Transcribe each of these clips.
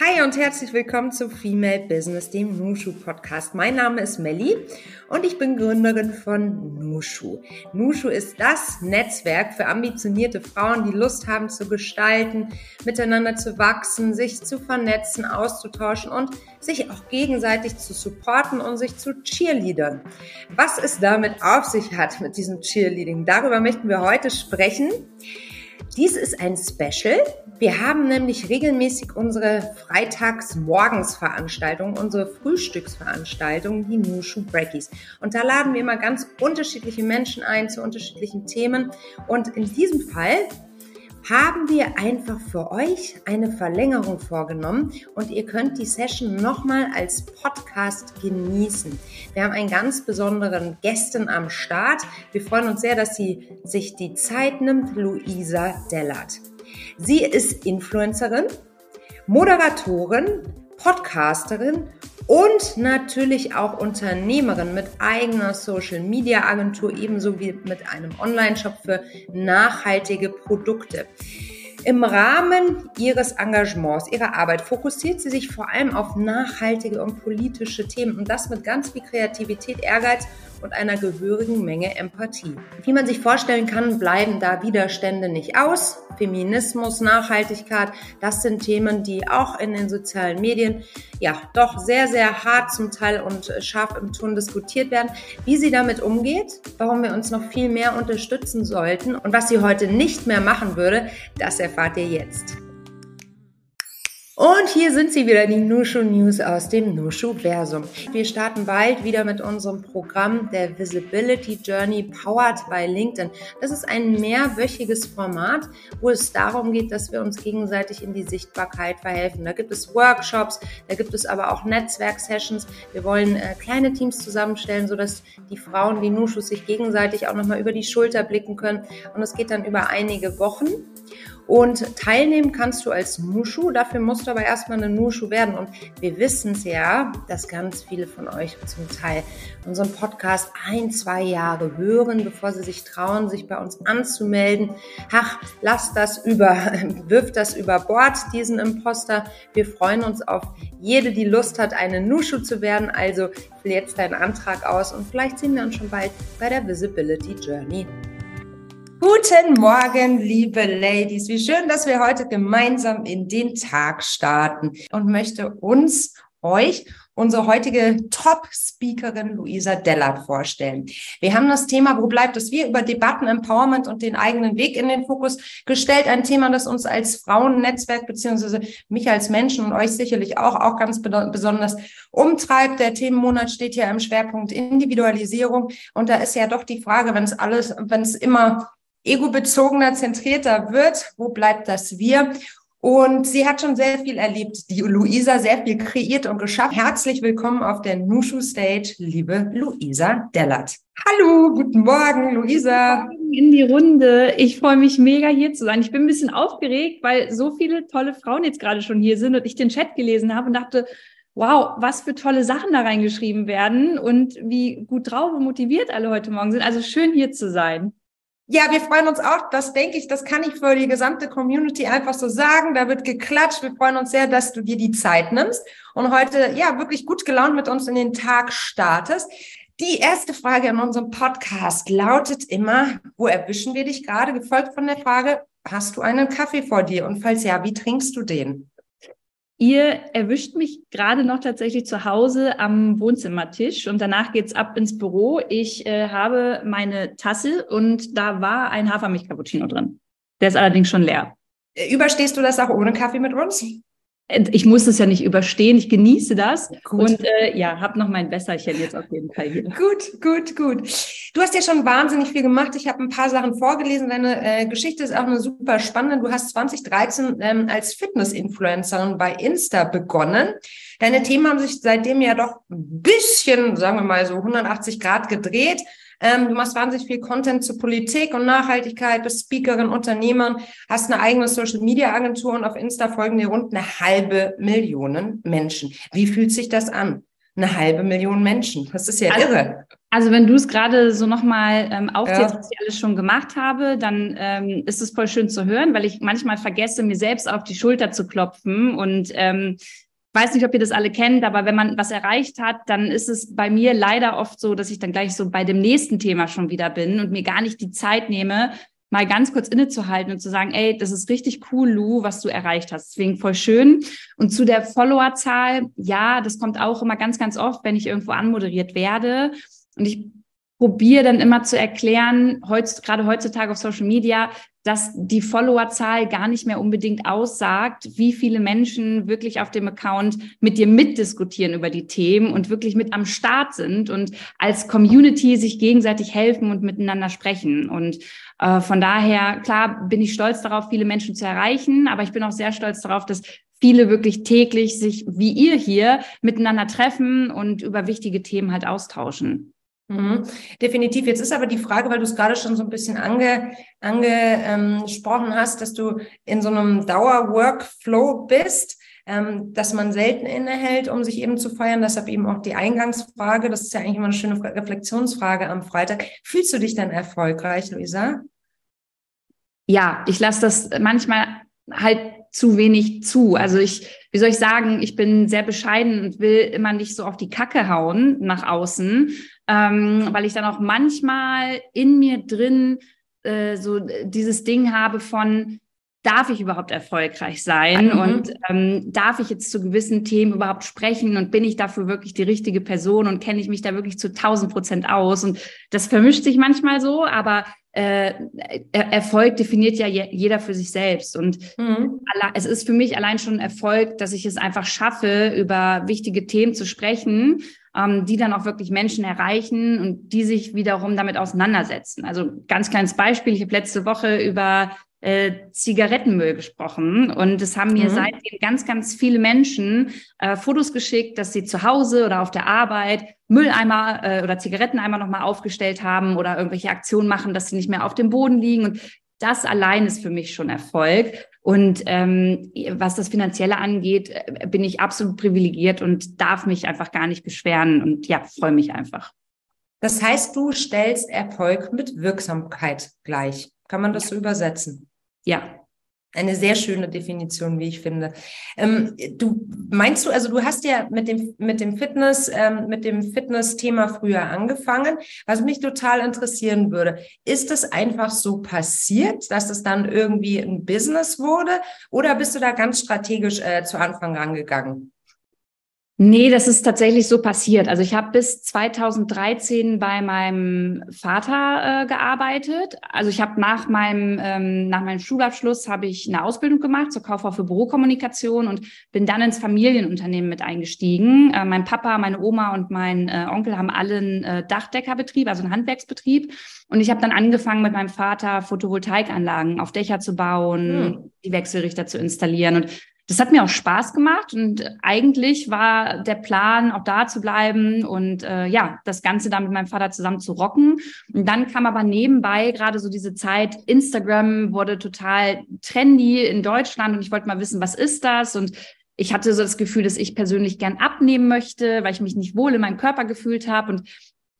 Hi und herzlich willkommen zu Female Business, dem Nushu Podcast. Mein Name ist Melli und ich bin Gründerin von Nushu. Nushu ist das Netzwerk für ambitionierte Frauen, die Lust haben zu gestalten, miteinander zu wachsen, sich zu vernetzen, auszutauschen und sich auch gegenseitig zu supporten und sich zu cheerleadern. Was es damit auf sich hat mit diesem Cheerleading, darüber möchten wir heute sprechen. Dies ist ein Special. Wir haben nämlich regelmäßig unsere Freitagsmorgensveranstaltung, unsere Frühstücksveranstaltung, die Nushu Brackies. Und da laden wir immer ganz unterschiedliche Menschen ein zu unterschiedlichen Themen. Und in diesem Fall haben wir einfach für euch eine Verlängerung vorgenommen und ihr könnt die Session nochmal als Podcast genießen. Wir haben einen ganz besonderen Gästen am Start. Wir freuen uns sehr, dass sie sich die Zeit nimmt, Luisa Dellert. Sie ist Influencerin, Moderatorin, Podcasterin und natürlich auch Unternehmerin mit eigener Social Media Agentur, ebenso wie mit einem Online-Shop für nachhaltige Produkte. Im Rahmen ihres Engagements, ihrer Arbeit fokussiert sie sich vor allem auf nachhaltige und politische Themen und das mit ganz viel Kreativität, Ehrgeiz und einer gehörigen Menge Empathie. Wie man sich vorstellen kann, bleiben da Widerstände nicht aus. Feminismus, Nachhaltigkeit, das sind Themen, die auch in den sozialen Medien ja doch sehr, sehr hart zum Teil und scharf im Ton diskutiert werden. Wie sie damit umgeht, warum wir uns noch viel mehr unterstützen sollten und was sie heute nicht mehr machen würde, das erfahrt ihr jetzt. Und hier sind sie wieder, die Nushu News aus dem Nushu Versum. Wir starten bald wieder mit unserem Programm der Visibility Journey powered by LinkedIn. Das ist ein mehrwöchiges Format, wo es darum geht, dass wir uns gegenseitig in die Sichtbarkeit verhelfen. Da gibt es Workshops, da gibt es aber auch Netzwerksessions. Wir wollen äh, kleine Teams zusammenstellen, sodass die Frauen, die Nushus sich gegenseitig auch nochmal über die Schulter blicken können. Und es geht dann über einige Wochen. Und teilnehmen kannst du als Nushu, dafür musst du aber erstmal eine Nushu werden. Und wir wissen es ja, dass ganz viele von euch zum Teil unseren Podcast ein, zwei Jahre hören, bevor sie sich trauen, sich bei uns anzumelden. Ach, lass das über, wirf das über Bord, diesen Imposter. Wir freuen uns auf jede, die Lust hat, eine Nushu zu werden. Also füll jetzt deinen Antrag aus und vielleicht sehen wir uns schon bald bei der Visibility Journey. Guten Morgen, liebe Ladies. Wie schön, dass wir heute gemeinsam in den Tag starten und möchte uns, euch, unsere heutige Top-Speakerin Luisa Dellert vorstellen. Wir haben das Thema, wo bleibt es wir, über Debatten, Empowerment und den eigenen Weg in den Fokus gestellt. Ein Thema, das uns als Frauennetzwerk beziehungsweise mich als Menschen und euch sicherlich auch, auch ganz besonders umtreibt. Der Themenmonat steht ja im Schwerpunkt Individualisierung. Und da ist ja doch die Frage, wenn es alles, wenn es immer egobezogener, zentrierter wird. Wo bleibt das Wir? Und sie hat schon sehr viel erlebt, die Luisa, sehr viel kreiert und geschafft. Herzlich willkommen auf der Nushu Stage, liebe Luisa Dellert. Hallo, guten Morgen, Luisa. Guten Morgen in die Runde. Ich freue mich mega hier zu sein. Ich bin ein bisschen aufgeregt, weil so viele tolle Frauen jetzt gerade schon hier sind und ich den Chat gelesen habe und dachte, wow, was für tolle Sachen da reingeschrieben werden und wie gut drauf und motiviert alle heute Morgen sind. Also schön hier zu sein. Ja, wir freuen uns auch. Das denke ich, das kann ich für die gesamte Community einfach so sagen. Da wird geklatscht. Wir freuen uns sehr, dass du dir die Zeit nimmst und heute ja wirklich gut gelaunt mit uns in den Tag startest. Die erste Frage in unserem Podcast lautet immer, wo erwischen wir dich gerade? Gefolgt von der Frage, hast du einen Kaffee vor dir? Und falls ja, wie trinkst du den? Ihr erwischt mich gerade noch tatsächlich zu Hause am Wohnzimmertisch und danach geht's ab ins Büro. Ich äh, habe meine Tasse und da war ein Hafermilch-Cappuccino drin. Der ist allerdings schon leer. Überstehst du das auch ohne Kaffee mit uns? Ich muss es ja nicht überstehen, ich genieße das gut. und äh, ja, habe noch mein Wässerchen jetzt auf jeden Fall hier. Gut, gut, gut. Du hast ja schon wahnsinnig viel gemacht. Ich habe ein paar Sachen vorgelesen. Deine äh, Geschichte ist auch eine super spannende. Du hast 2013 ähm, als Fitness-Influencerin bei Insta begonnen. Deine Themen haben sich seitdem ja doch ein bisschen, sagen wir mal so 180 Grad gedreht. Ähm, du machst wahnsinnig viel Content zur Politik und Nachhaltigkeit, bist Speakerin, Unternehmer, hast eine eigene Social Media Agentur und auf Insta folgen dir rund eine halbe Million Menschen. Wie fühlt sich das an? Eine halbe Million Menschen. Das ist ja also, irre. Also wenn du es gerade so nochmal ähm, aufzählst, ja. was ich alles schon gemacht habe, dann ähm, ist es voll schön zu hören, weil ich manchmal vergesse, mir selbst auf die Schulter zu klopfen und ähm, weiß nicht, ob ihr das alle kennt, aber wenn man was erreicht hat, dann ist es bei mir leider oft so, dass ich dann gleich so bei dem nächsten Thema schon wieder bin und mir gar nicht die Zeit nehme, mal ganz kurz innezuhalten und zu sagen, ey, das ist richtig cool, Lou, was du erreicht hast. Deswegen voll schön. Und zu der Followerzahl, ja, das kommt auch immer ganz, ganz oft, wenn ich irgendwo anmoderiert werde. Und ich probiere dann immer zu erklären, heutz, gerade heutzutage auf Social Media, dass die Followerzahl gar nicht mehr unbedingt aussagt, wie viele Menschen wirklich auf dem Account mit dir mitdiskutieren über die Themen und wirklich mit am Start sind und als Community sich gegenseitig helfen und miteinander sprechen. Und äh, von daher, klar, bin ich stolz darauf, viele Menschen zu erreichen, aber ich bin auch sehr stolz darauf, dass viele wirklich täglich sich, wie ihr hier, miteinander treffen und über wichtige Themen halt austauschen. Mhm. Definitiv. Jetzt ist aber die Frage, weil du es gerade schon so ein bisschen ange, angesprochen ähm, hast, dass du in so einem Dauer-Workflow bist, ähm, dass man selten innehält, um sich eben zu feiern. Deshalb eben auch die Eingangsfrage. Das ist ja eigentlich immer eine schöne Reflexionsfrage am Freitag. Fühlst du dich dann erfolgreich, Luisa? Ja, ich lasse das manchmal halt zu wenig zu. Also ich, wie soll ich sagen, ich bin sehr bescheiden und will immer nicht so auf die Kacke hauen nach außen, ähm, weil ich dann auch manchmal in mir drin äh, so dieses Ding habe von, darf ich überhaupt erfolgreich sein? Mhm. und ähm, darf ich jetzt zu gewissen Themen überhaupt sprechen? Und bin ich dafür wirklich die richtige Person? Und kenne ich mich da wirklich zu 1000 Prozent aus? Und das vermischt sich manchmal so, aber äh, Erfolg definiert ja jeder für sich selbst und mhm. es ist für mich allein schon Erfolg, dass ich es einfach schaffe, über wichtige Themen zu sprechen, ähm, die dann auch wirklich Menschen erreichen und die sich wiederum damit auseinandersetzen. Also ganz kleines Beispiel, ich habe letzte Woche über äh, Zigarettenmüll gesprochen. Und es haben mir mhm. seitdem ganz, ganz viele Menschen äh, Fotos geschickt, dass sie zu Hause oder auf der Arbeit Mülleimer äh, oder Zigaretteneimer nochmal aufgestellt haben oder irgendwelche Aktionen machen, dass sie nicht mehr auf dem Boden liegen. Und das allein ist für mich schon Erfolg. Und ähm, was das Finanzielle angeht, äh, bin ich absolut privilegiert und darf mich einfach gar nicht beschweren. Und ja, freue mich einfach. Das heißt, du stellst Erfolg mit Wirksamkeit gleich. Kann man das so übersetzen? Ja. Eine sehr schöne Definition, wie ich finde. Ähm, du meinst du, also du hast ja mit dem mit dem Fitness ähm, mit dem Fitness-Thema früher angefangen. Was mich total interessieren würde, ist es einfach so passiert, dass es dann irgendwie ein Business wurde, oder bist du da ganz strategisch äh, zu Anfang rangegangen? Nee, das ist tatsächlich so passiert. Also ich habe bis 2013 bei meinem Vater äh, gearbeitet. Also ich habe nach meinem ähm, nach meinem Schulabschluss habe ich eine Ausbildung gemacht zur Kauffrau für Bürokommunikation und bin dann ins Familienunternehmen mit eingestiegen. Äh, mein Papa, meine Oma und mein äh, Onkel haben alle einen äh, Dachdeckerbetrieb, also einen Handwerksbetrieb. Und ich habe dann angefangen mit meinem Vater Photovoltaikanlagen auf Dächer zu bauen, hm. die Wechselrichter zu installieren und das hat mir auch Spaß gemacht und eigentlich war der Plan, auch da zu bleiben und äh, ja, das Ganze da mit meinem Vater zusammen zu rocken. Und dann kam aber nebenbei gerade so diese Zeit, Instagram wurde total trendy in Deutschland und ich wollte mal wissen, was ist das? Und ich hatte so das Gefühl, dass ich persönlich gern abnehmen möchte, weil ich mich nicht wohl in meinem Körper gefühlt habe und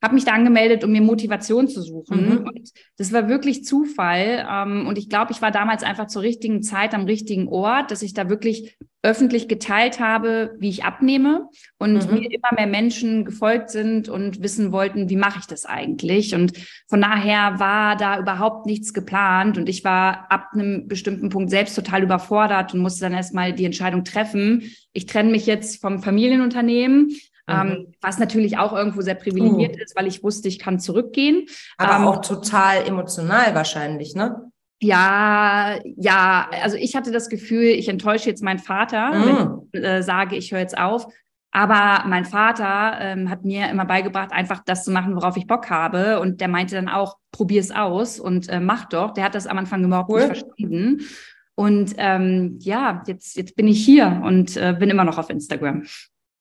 habe mich da angemeldet, um mir Motivation zu suchen. Mhm. Und das war wirklich Zufall. Ähm, und ich glaube, ich war damals einfach zur richtigen Zeit am richtigen Ort, dass ich da wirklich öffentlich geteilt habe, wie ich abnehme und mhm. mir immer mehr Menschen gefolgt sind und wissen wollten, wie mache ich das eigentlich? Und von daher war da überhaupt nichts geplant und ich war ab einem bestimmten Punkt selbst total überfordert und musste dann erstmal die Entscheidung treffen. Ich trenne mich jetzt vom Familienunternehmen ähm, mhm. was natürlich auch irgendwo sehr privilegiert uh. ist, weil ich wusste, ich kann zurückgehen. Aber ähm, auch total emotional wahrscheinlich, ne? Ja, ja, also ich hatte das Gefühl, ich enttäusche jetzt meinen Vater, mhm. wenn ich äh, sage, ich höre jetzt auf. Aber mein Vater ähm, hat mir immer beigebracht, einfach das zu machen, worauf ich Bock habe. Und der meinte dann auch, probier es aus und äh, mach doch. Der hat das am Anfang überhaupt cool. nicht verstanden. Und ähm, ja, jetzt, jetzt bin ich hier und äh, bin immer noch auf Instagram.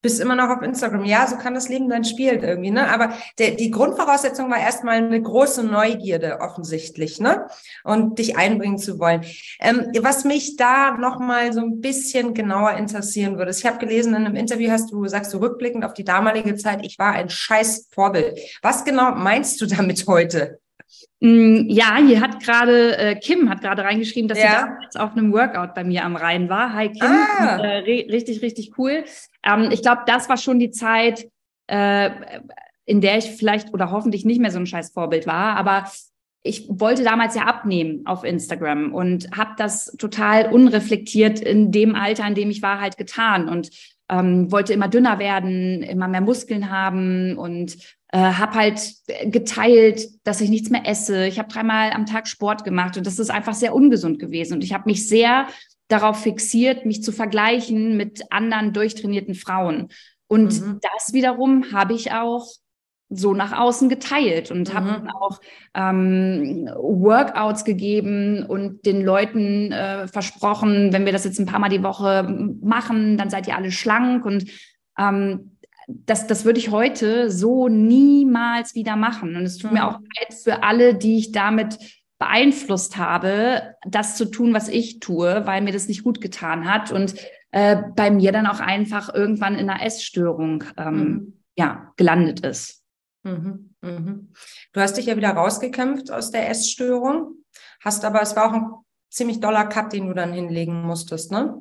Bist immer noch auf Instagram. Ja, so kann das Leben dann spielen irgendwie, ne? Aber der, die Grundvoraussetzung war erstmal eine große Neugierde offensichtlich, ne? Und dich einbringen zu wollen. Ähm, was mich da nochmal so ein bisschen genauer interessieren würde, ich habe gelesen, in einem Interview hast du, sagst du rückblickend auf die damalige Zeit, ich war ein scheiß Vorbild. Was genau meinst du damit heute? Mm, ja, hier hat gerade, äh, Kim hat gerade reingeschrieben, dass ja. sie damals auf einem Workout bei mir am Rhein war. Hi Kim, ah. und, äh, richtig, richtig cool. Ähm, ich glaube, das war schon die Zeit, äh, in der ich vielleicht oder hoffentlich nicht mehr so ein scheiß Vorbild war, aber ich wollte damals ja abnehmen auf Instagram und habe das total unreflektiert in dem Alter, in dem ich war, halt getan und ähm, wollte immer dünner werden, immer mehr Muskeln haben und äh, habe halt geteilt, dass ich nichts mehr esse. Ich habe dreimal am Tag Sport gemacht und das ist einfach sehr ungesund gewesen. Und ich habe mich sehr darauf fixiert, mich zu vergleichen mit anderen durchtrainierten Frauen. Und mhm. das wiederum habe ich auch so nach außen geteilt und mhm. habe auch ähm, Workouts gegeben und den Leuten äh, versprochen, wenn wir das jetzt ein paar Mal die Woche machen, dann seid ihr alle schlank und ähm, das, das würde ich heute so niemals wieder machen. Und es tut mhm. mir auch leid für alle, die ich damit beeinflusst habe, das zu tun, was ich tue, weil mir das nicht gut getan hat und äh, bei mir dann auch einfach irgendwann in einer Essstörung ähm, mhm. ja, gelandet ist. Mhm. Mhm. Du hast dich ja wieder rausgekämpft aus der Essstörung, hast aber, es war auch ein ziemlich doller Cut, den du dann hinlegen musstest, ne?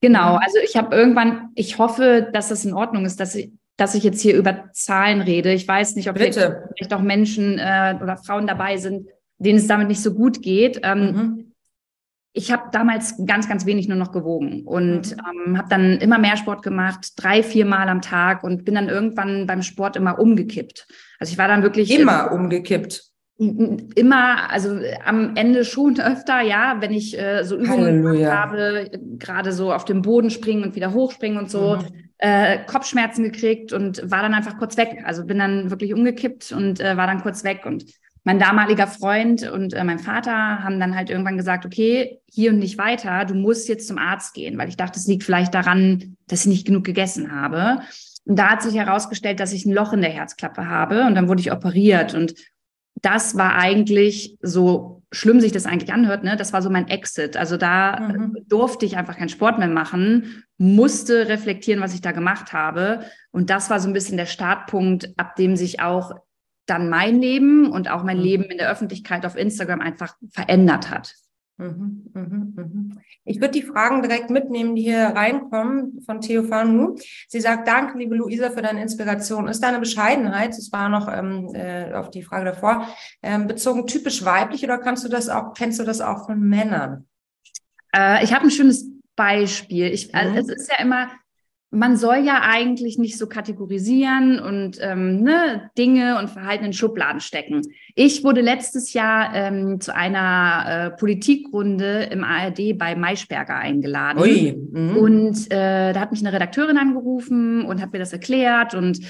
Genau, also ich habe irgendwann, ich hoffe, dass das in Ordnung ist, dass ich, dass ich jetzt hier über Zahlen rede. Ich weiß nicht, ob vielleicht auch Menschen äh, oder Frauen dabei sind, denen es damit nicht so gut geht. Ähm, mhm. Ich habe damals ganz, ganz wenig nur noch gewogen und mhm. ähm, habe dann immer mehr Sport gemacht, drei, vier Mal am Tag und bin dann irgendwann beim Sport immer umgekippt. Also ich war dann wirklich immer äh, umgekippt. Immer, also am Ende schon öfter, ja, wenn ich äh, so Übungen gemacht habe, gerade so auf dem Boden springen und wieder hochspringen und so, mhm. äh, Kopfschmerzen gekriegt und war dann einfach kurz weg. Also bin dann wirklich umgekippt und äh, war dann kurz weg. Und mein damaliger Freund und äh, mein Vater haben dann halt irgendwann gesagt, okay, hier und nicht weiter, du musst jetzt zum Arzt gehen, weil ich dachte, es liegt vielleicht daran, dass ich nicht genug gegessen habe. Und da hat sich herausgestellt, dass ich ein Loch in der Herzklappe habe und dann wurde ich operiert und das war eigentlich so schlimm sich das eigentlich anhört, ne? Das war so mein Exit. Also da mhm. durfte ich einfach keinen Sport mehr machen, musste reflektieren, was ich da gemacht habe. Und das war so ein bisschen der Startpunkt, ab dem sich auch dann mein Leben und auch mein mhm. Leben in der Öffentlichkeit auf Instagram einfach verändert hat. Mhm, mhm, mhm. Ich würde die Fragen direkt mitnehmen, die hier reinkommen von Theo Fanu. Sie sagt, danke, liebe Luisa, für deine Inspiration. Ist deine Bescheidenheit, das war noch ähm, äh, auf die Frage davor, ähm, bezogen typisch weiblich oder kannst du das auch, kennst du das auch von Männern? Äh, ich habe ein schönes Beispiel. Ich, also. Es ist ja immer, man soll ja eigentlich nicht so kategorisieren und ähm, ne, Dinge und Verhalten in Schubladen stecken. Ich wurde letztes Jahr ähm, zu einer äh, Politikrunde im ARD bei Maischberger eingeladen. Ui. Mhm. Und äh, da hat mich eine Redakteurin angerufen und hat mir das erklärt. Und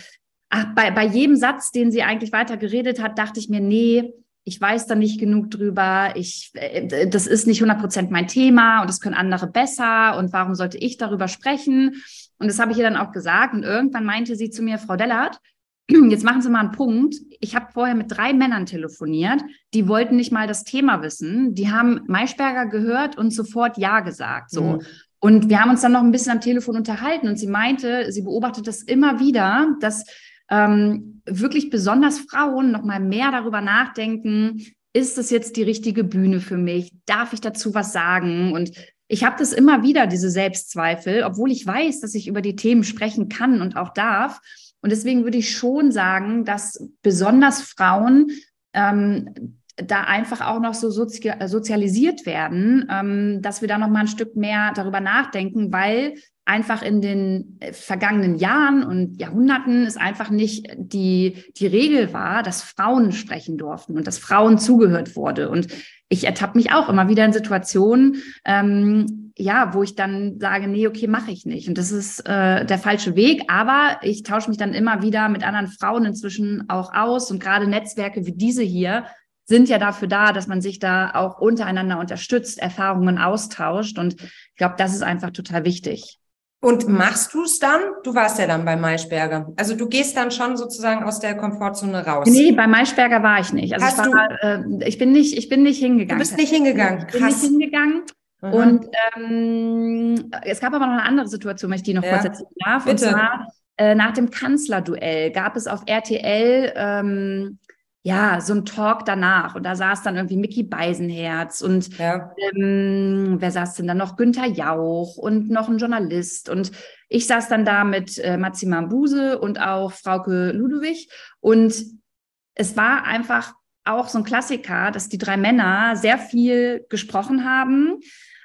ach, bei, bei jedem Satz, den sie eigentlich weiter geredet hat, dachte ich mir, nee, ich weiß da nicht genug drüber, ich, äh, das ist nicht 100 Prozent mein Thema und das können andere besser und warum sollte ich darüber sprechen? Und das habe ich ihr dann auch gesagt. Und irgendwann meinte sie zu mir, Frau Dellert, jetzt machen Sie mal einen Punkt. Ich habe vorher mit drei Männern telefoniert, die wollten nicht mal das Thema wissen. Die haben Maischberger gehört und sofort Ja gesagt. So. Mhm. Und wir haben uns dann noch ein bisschen am Telefon unterhalten und sie meinte, sie beobachtet das immer wieder, dass ähm, wirklich besonders Frauen noch mal mehr darüber nachdenken, ist das jetzt die richtige Bühne für mich? Darf ich dazu was sagen? Und ich habe das immer wieder, diese Selbstzweifel, obwohl ich weiß, dass ich über die Themen sprechen kann und auch darf. Und deswegen würde ich schon sagen, dass besonders Frauen ähm, da einfach auch noch so sozi sozialisiert werden, ähm, dass wir da noch mal ein Stück mehr darüber nachdenken, weil einfach in den äh, vergangenen Jahren und Jahrhunderten es einfach nicht die, die Regel war, dass Frauen sprechen durften und dass Frauen zugehört wurde. Und ich ertappe mich auch immer wieder in Situationen, ähm, ja, wo ich dann sage, nee, okay, mache ich nicht. Und das ist äh, der falsche Weg. Aber ich tausche mich dann immer wieder mit anderen Frauen inzwischen auch aus. Und gerade Netzwerke wie diese hier sind ja dafür da, dass man sich da auch untereinander unterstützt, Erfahrungen austauscht. Und ich glaube, das ist einfach total wichtig. Und machst du es dann? Du warst ja dann bei Maischberger. Also du gehst dann schon sozusagen aus der Komfortzone raus. Nee, bei Maischberger war ich nicht. Also Hast ich, war, du, äh, ich bin nicht, ich bin nicht hingegangen. Du bist nicht hingegangen. Krass. Ich bin nicht hingegangen. Mhm. Und ähm, es gab aber noch eine andere Situation, wenn ich die noch ja. kurz erzählen darf. Bitte. Und zwar äh, nach dem Kanzlerduell gab es auf RTL ähm, ja, so ein Talk danach. Und da saß dann irgendwie Mickey Beisenherz und ja. ähm, wer saß denn dann noch? Günther Jauch und noch ein Journalist. Und ich saß dann da mit äh, Maxima Buse und auch Frauke Ludwig. Und es war einfach auch so ein Klassiker, dass die drei Männer sehr viel gesprochen haben,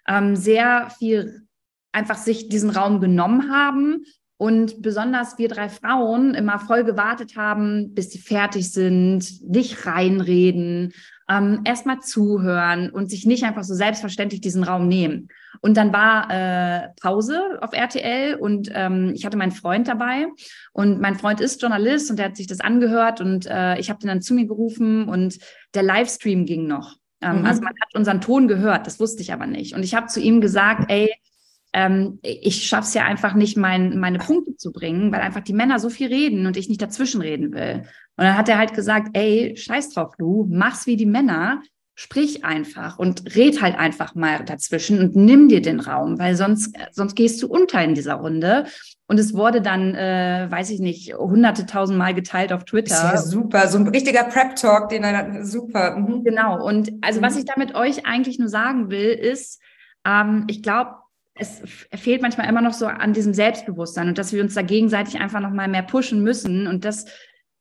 ähm, sehr viel einfach sich diesen Raum genommen haben und besonders wir drei Frauen immer voll gewartet haben, bis sie fertig sind, nicht reinreden, ähm, erstmal zuhören und sich nicht einfach so selbstverständlich diesen Raum nehmen. Und dann war äh, Pause auf RTL und ähm, ich hatte meinen Freund dabei und mein Freund ist Journalist und der hat sich das angehört und äh, ich habe den dann zu mir gerufen und der Livestream ging noch. Ähm, mhm. Also man hat unseren Ton gehört, das wusste ich aber nicht. Und ich habe zu ihm gesagt, ey, ähm, ich schaffe es ja einfach nicht, mein, meine Punkte zu bringen, weil einfach die Männer so viel reden und ich nicht dazwischen reden will. Und dann hat er halt gesagt, ey, scheiß drauf, du, mach's wie die Männer, sprich einfach und red halt einfach mal dazwischen und nimm dir den Raum, weil sonst, sonst gehst du unter in dieser Runde. Und es wurde dann, äh, weiß ich nicht, hunderte tausend Mal geteilt auf Twitter. Ist ja super, so ein richtiger Prep-Talk, den er super. Mhm. Genau. Und also, was mhm. ich damit euch eigentlich nur sagen will, ist, ähm, ich glaube, es fehlt manchmal immer noch so an diesem Selbstbewusstsein und dass wir uns da gegenseitig einfach noch mal mehr pushen müssen und dass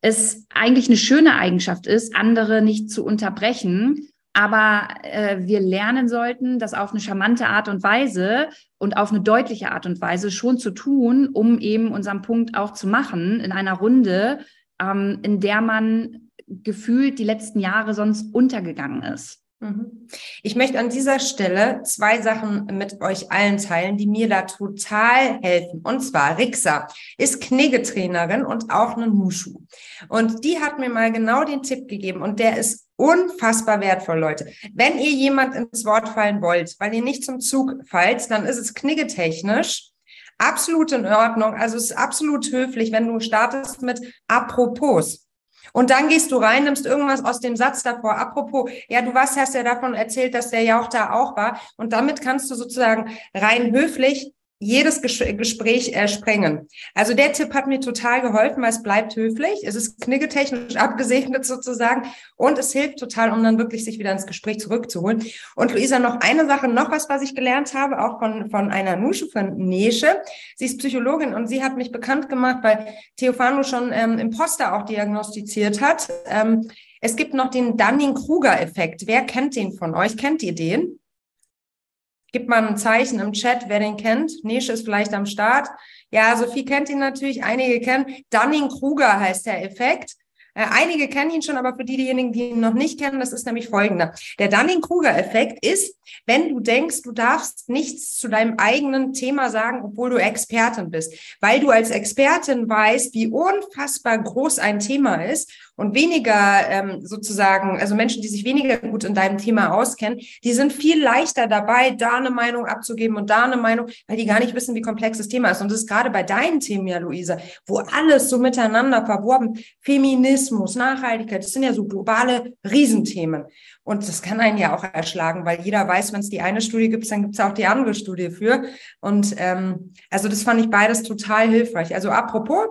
es eigentlich eine schöne Eigenschaft ist, andere nicht zu unterbrechen, aber äh, wir lernen sollten, das auf eine charmante Art und Weise und auf eine deutliche Art und Weise schon zu tun, um eben unseren Punkt auch zu machen in einer Runde, ähm, in der man gefühlt die letzten Jahre sonst untergegangen ist. Mhm. Ich möchte an dieser Stelle zwei Sachen mit euch allen teilen, die mir da total helfen. Und zwar Rixa ist Kniggetrainerin und auch eine Mushu. Und die hat mir mal genau den Tipp gegeben und der ist unfassbar wertvoll, Leute. Wenn ihr jemand ins Wort fallen wollt, weil ihr nicht zum Zug fallt, dann ist es kniggetechnisch absolut in Ordnung. Also es ist absolut höflich, wenn du startest mit apropos. Und dann gehst du rein, nimmst irgendwas aus dem Satz davor. Apropos, ja, du warst, hast ja davon erzählt, dass der ja auch da auch war. Und damit kannst du sozusagen rein höflich jedes Gespräch äh, sprengen. Also der Tipp hat mir total geholfen, weil es bleibt höflich, es ist kniggetechnisch abgesegnet sozusagen und es hilft total, um dann wirklich sich wieder ins Gespräch zurückzuholen. Und Luisa, noch eine Sache, noch was, was ich gelernt habe, auch von, von einer Nusche, von Nesche. Sie ist Psychologin und sie hat mich bekannt gemacht, weil Theophano schon ähm, Imposter auch diagnostiziert hat. Ähm, es gibt noch den Dunning-Kruger-Effekt. Wer kennt den von euch? Kennt ihr den? Gib mal ein Zeichen im Chat, wer den kennt. Nische ist vielleicht am Start. Ja, Sophie kennt ihn natürlich, einige kennen. Dunning-Kruger heißt der Effekt. Äh, einige kennen ihn schon, aber für die, diejenigen, die ihn noch nicht kennen, das ist nämlich folgender. Der Dunning-Kruger-Effekt ist, wenn du denkst, du darfst nichts zu deinem eigenen Thema sagen, obwohl du Expertin bist, weil du als Expertin weißt, wie unfassbar groß ein Thema ist und weniger ähm, sozusagen, also Menschen, die sich weniger gut in deinem Thema auskennen, die sind viel leichter dabei, da eine Meinung abzugeben und da eine Meinung, weil die gar nicht wissen, wie komplex das Thema ist. Und das ist gerade bei deinen Themen ja, Luisa, wo alles so miteinander verworben, Feminismus, Nachhaltigkeit, das sind ja so globale Riesenthemen. Und das kann einen ja auch erschlagen, weil jeder weiß, wenn es die eine Studie gibt, dann gibt es auch die andere Studie für. Und ähm, also das fand ich beides total hilfreich. Also apropos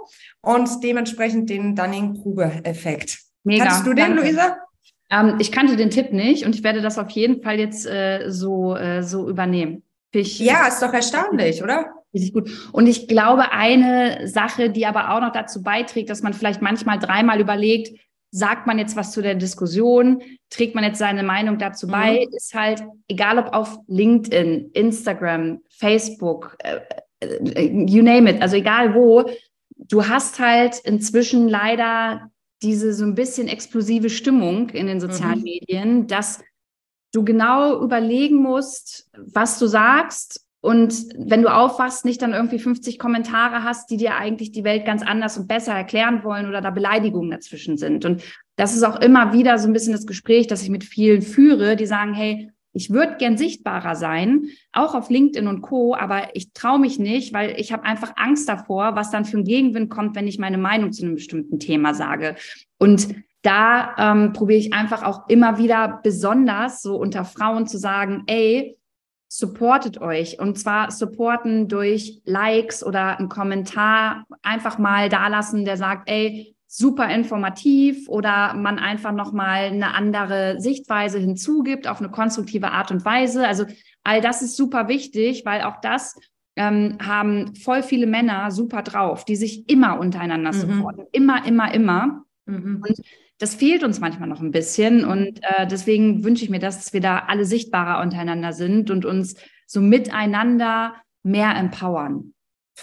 und dementsprechend den Dunning-Kruger-Effekt. Mega. Kannst du den, danke. Luisa? Ähm, ich kannte den Tipp nicht und ich werde das auf jeden Fall jetzt äh, so, äh, so übernehmen. Ich, ja, ist doch erstaunlich, oder? Richtig gut. Und ich glaube, eine Sache, die aber auch noch dazu beiträgt, dass man vielleicht manchmal dreimal überlegt, sagt man jetzt was zu der Diskussion, trägt man jetzt seine Meinung dazu bei, mhm. ist halt, egal ob auf LinkedIn, Instagram, Facebook, äh, äh, you name it, also egal wo, du hast halt inzwischen leider diese so ein bisschen explosive Stimmung in den sozialen mhm. Medien, dass du genau überlegen musst, was du sagst und wenn du aufwachst, nicht dann irgendwie 50 Kommentare hast, die dir eigentlich die Welt ganz anders und besser erklären wollen oder da Beleidigungen dazwischen sind. Und das ist auch immer wieder so ein bisschen das Gespräch, das ich mit vielen führe, die sagen, hey, ich würde gern sichtbarer sein, auch auf LinkedIn und Co., aber ich traue mich nicht, weil ich habe einfach Angst davor, was dann für ein Gegenwind kommt, wenn ich meine Meinung zu einem bestimmten Thema sage. Und da ähm, probiere ich einfach auch immer wieder besonders so unter Frauen zu sagen, ey, supportet euch und zwar supporten durch Likes oder einen Kommentar einfach mal dalassen, der sagt, ey, super informativ oder man einfach noch mal eine andere Sichtweise hinzugibt auf eine konstruktive Art und Weise. Also all das ist super wichtig, weil auch das ähm, haben voll viele Männer super drauf, die sich immer untereinander mhm. supporten, immer, immer, immer. Mhm. Und das fehlt uns manchmal noch ein bisschen und äh, deswegen wünsche ich mir, dass wir da alle sichtbarer untereinander sind und uns so miteinander mehr empowern.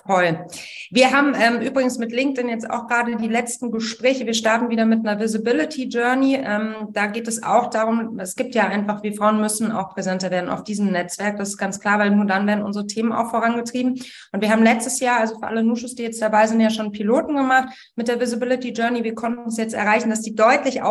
Voll. Wir haben ähm, übrigens mit LinkedIn jetzt auch gerade die letzten Gespräche. Wir starten wieder mit einer Visibility Journey. Ähm, da geht es auch darum, es gibt ja einfach, wir Frauen müssen auch präsenter werden auf diesem Netzwerk. Das ist ganz klar, weil nur dann werden unsere Themen auch vorangetrieben. Und wir haben letztes Jahr, also für alle Nuschus, die jetzt dabei sind, ja schon Piloten gemacht mit der Visibility Journey. Wir konnten es jetzt erreichen, dass die deutlich äh,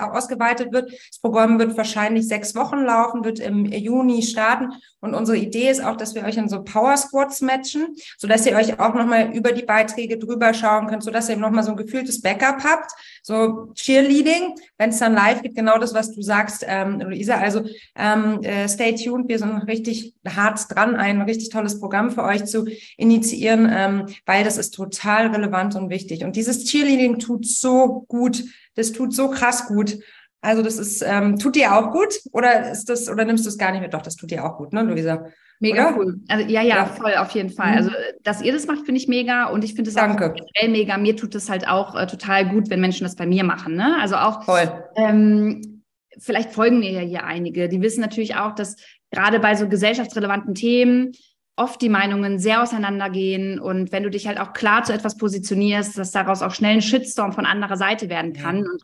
ausgeweitet wird. Das Programm wird wahrscheinlich sechs Wochen laufen, wird im Juni starten. Und unsere Idee ist auch, dass wir euch in so Power Squads matchen, so dass ihr euch auch nochmal über die Beiträge drüber schauen könnt, so dass ihr nochmal so ein gefühltes Backup habt. So Cheerleading, wenn es dann live geht, genau das, was du sagst, ähm, Luisa. Also ähm, äh, stay tuned, wir sind richtig hart dran, ein richtig tolles Programm für euch zu initiieren, ähm, weil das ist total relevant und wichtig. Und dieses Cheerleading tut so gut, das tut so krass gut. Also das ist, ähm, tut dir auch gut oder ist das, oder nimmst du es gar nicht mit? Doch, das tut dir auch gut, ne, Luisa? Mega oder? cool. Also ja, ja, ja, voll, auf jeden Fall. Mhm. Also, dass ihr das macht, finde ich mega und ich finde es auch generell mega. Mir tut es halt auch äh, total gut, wenn Menschen das bei mir machen. Ne? Also auch voll. Ähm, vielleicht folgen mir ja hier einige, die wissen natürlich auch, dass gerade bei so gesellschaftsrelevanten Themen oft die Meinungen sehr auseinandergehen und wenn du dich halt auch klar zu etwas positionierst, dass daraus auch schnell ein Shitstorm von anderer Seite werden kann. Ja. Und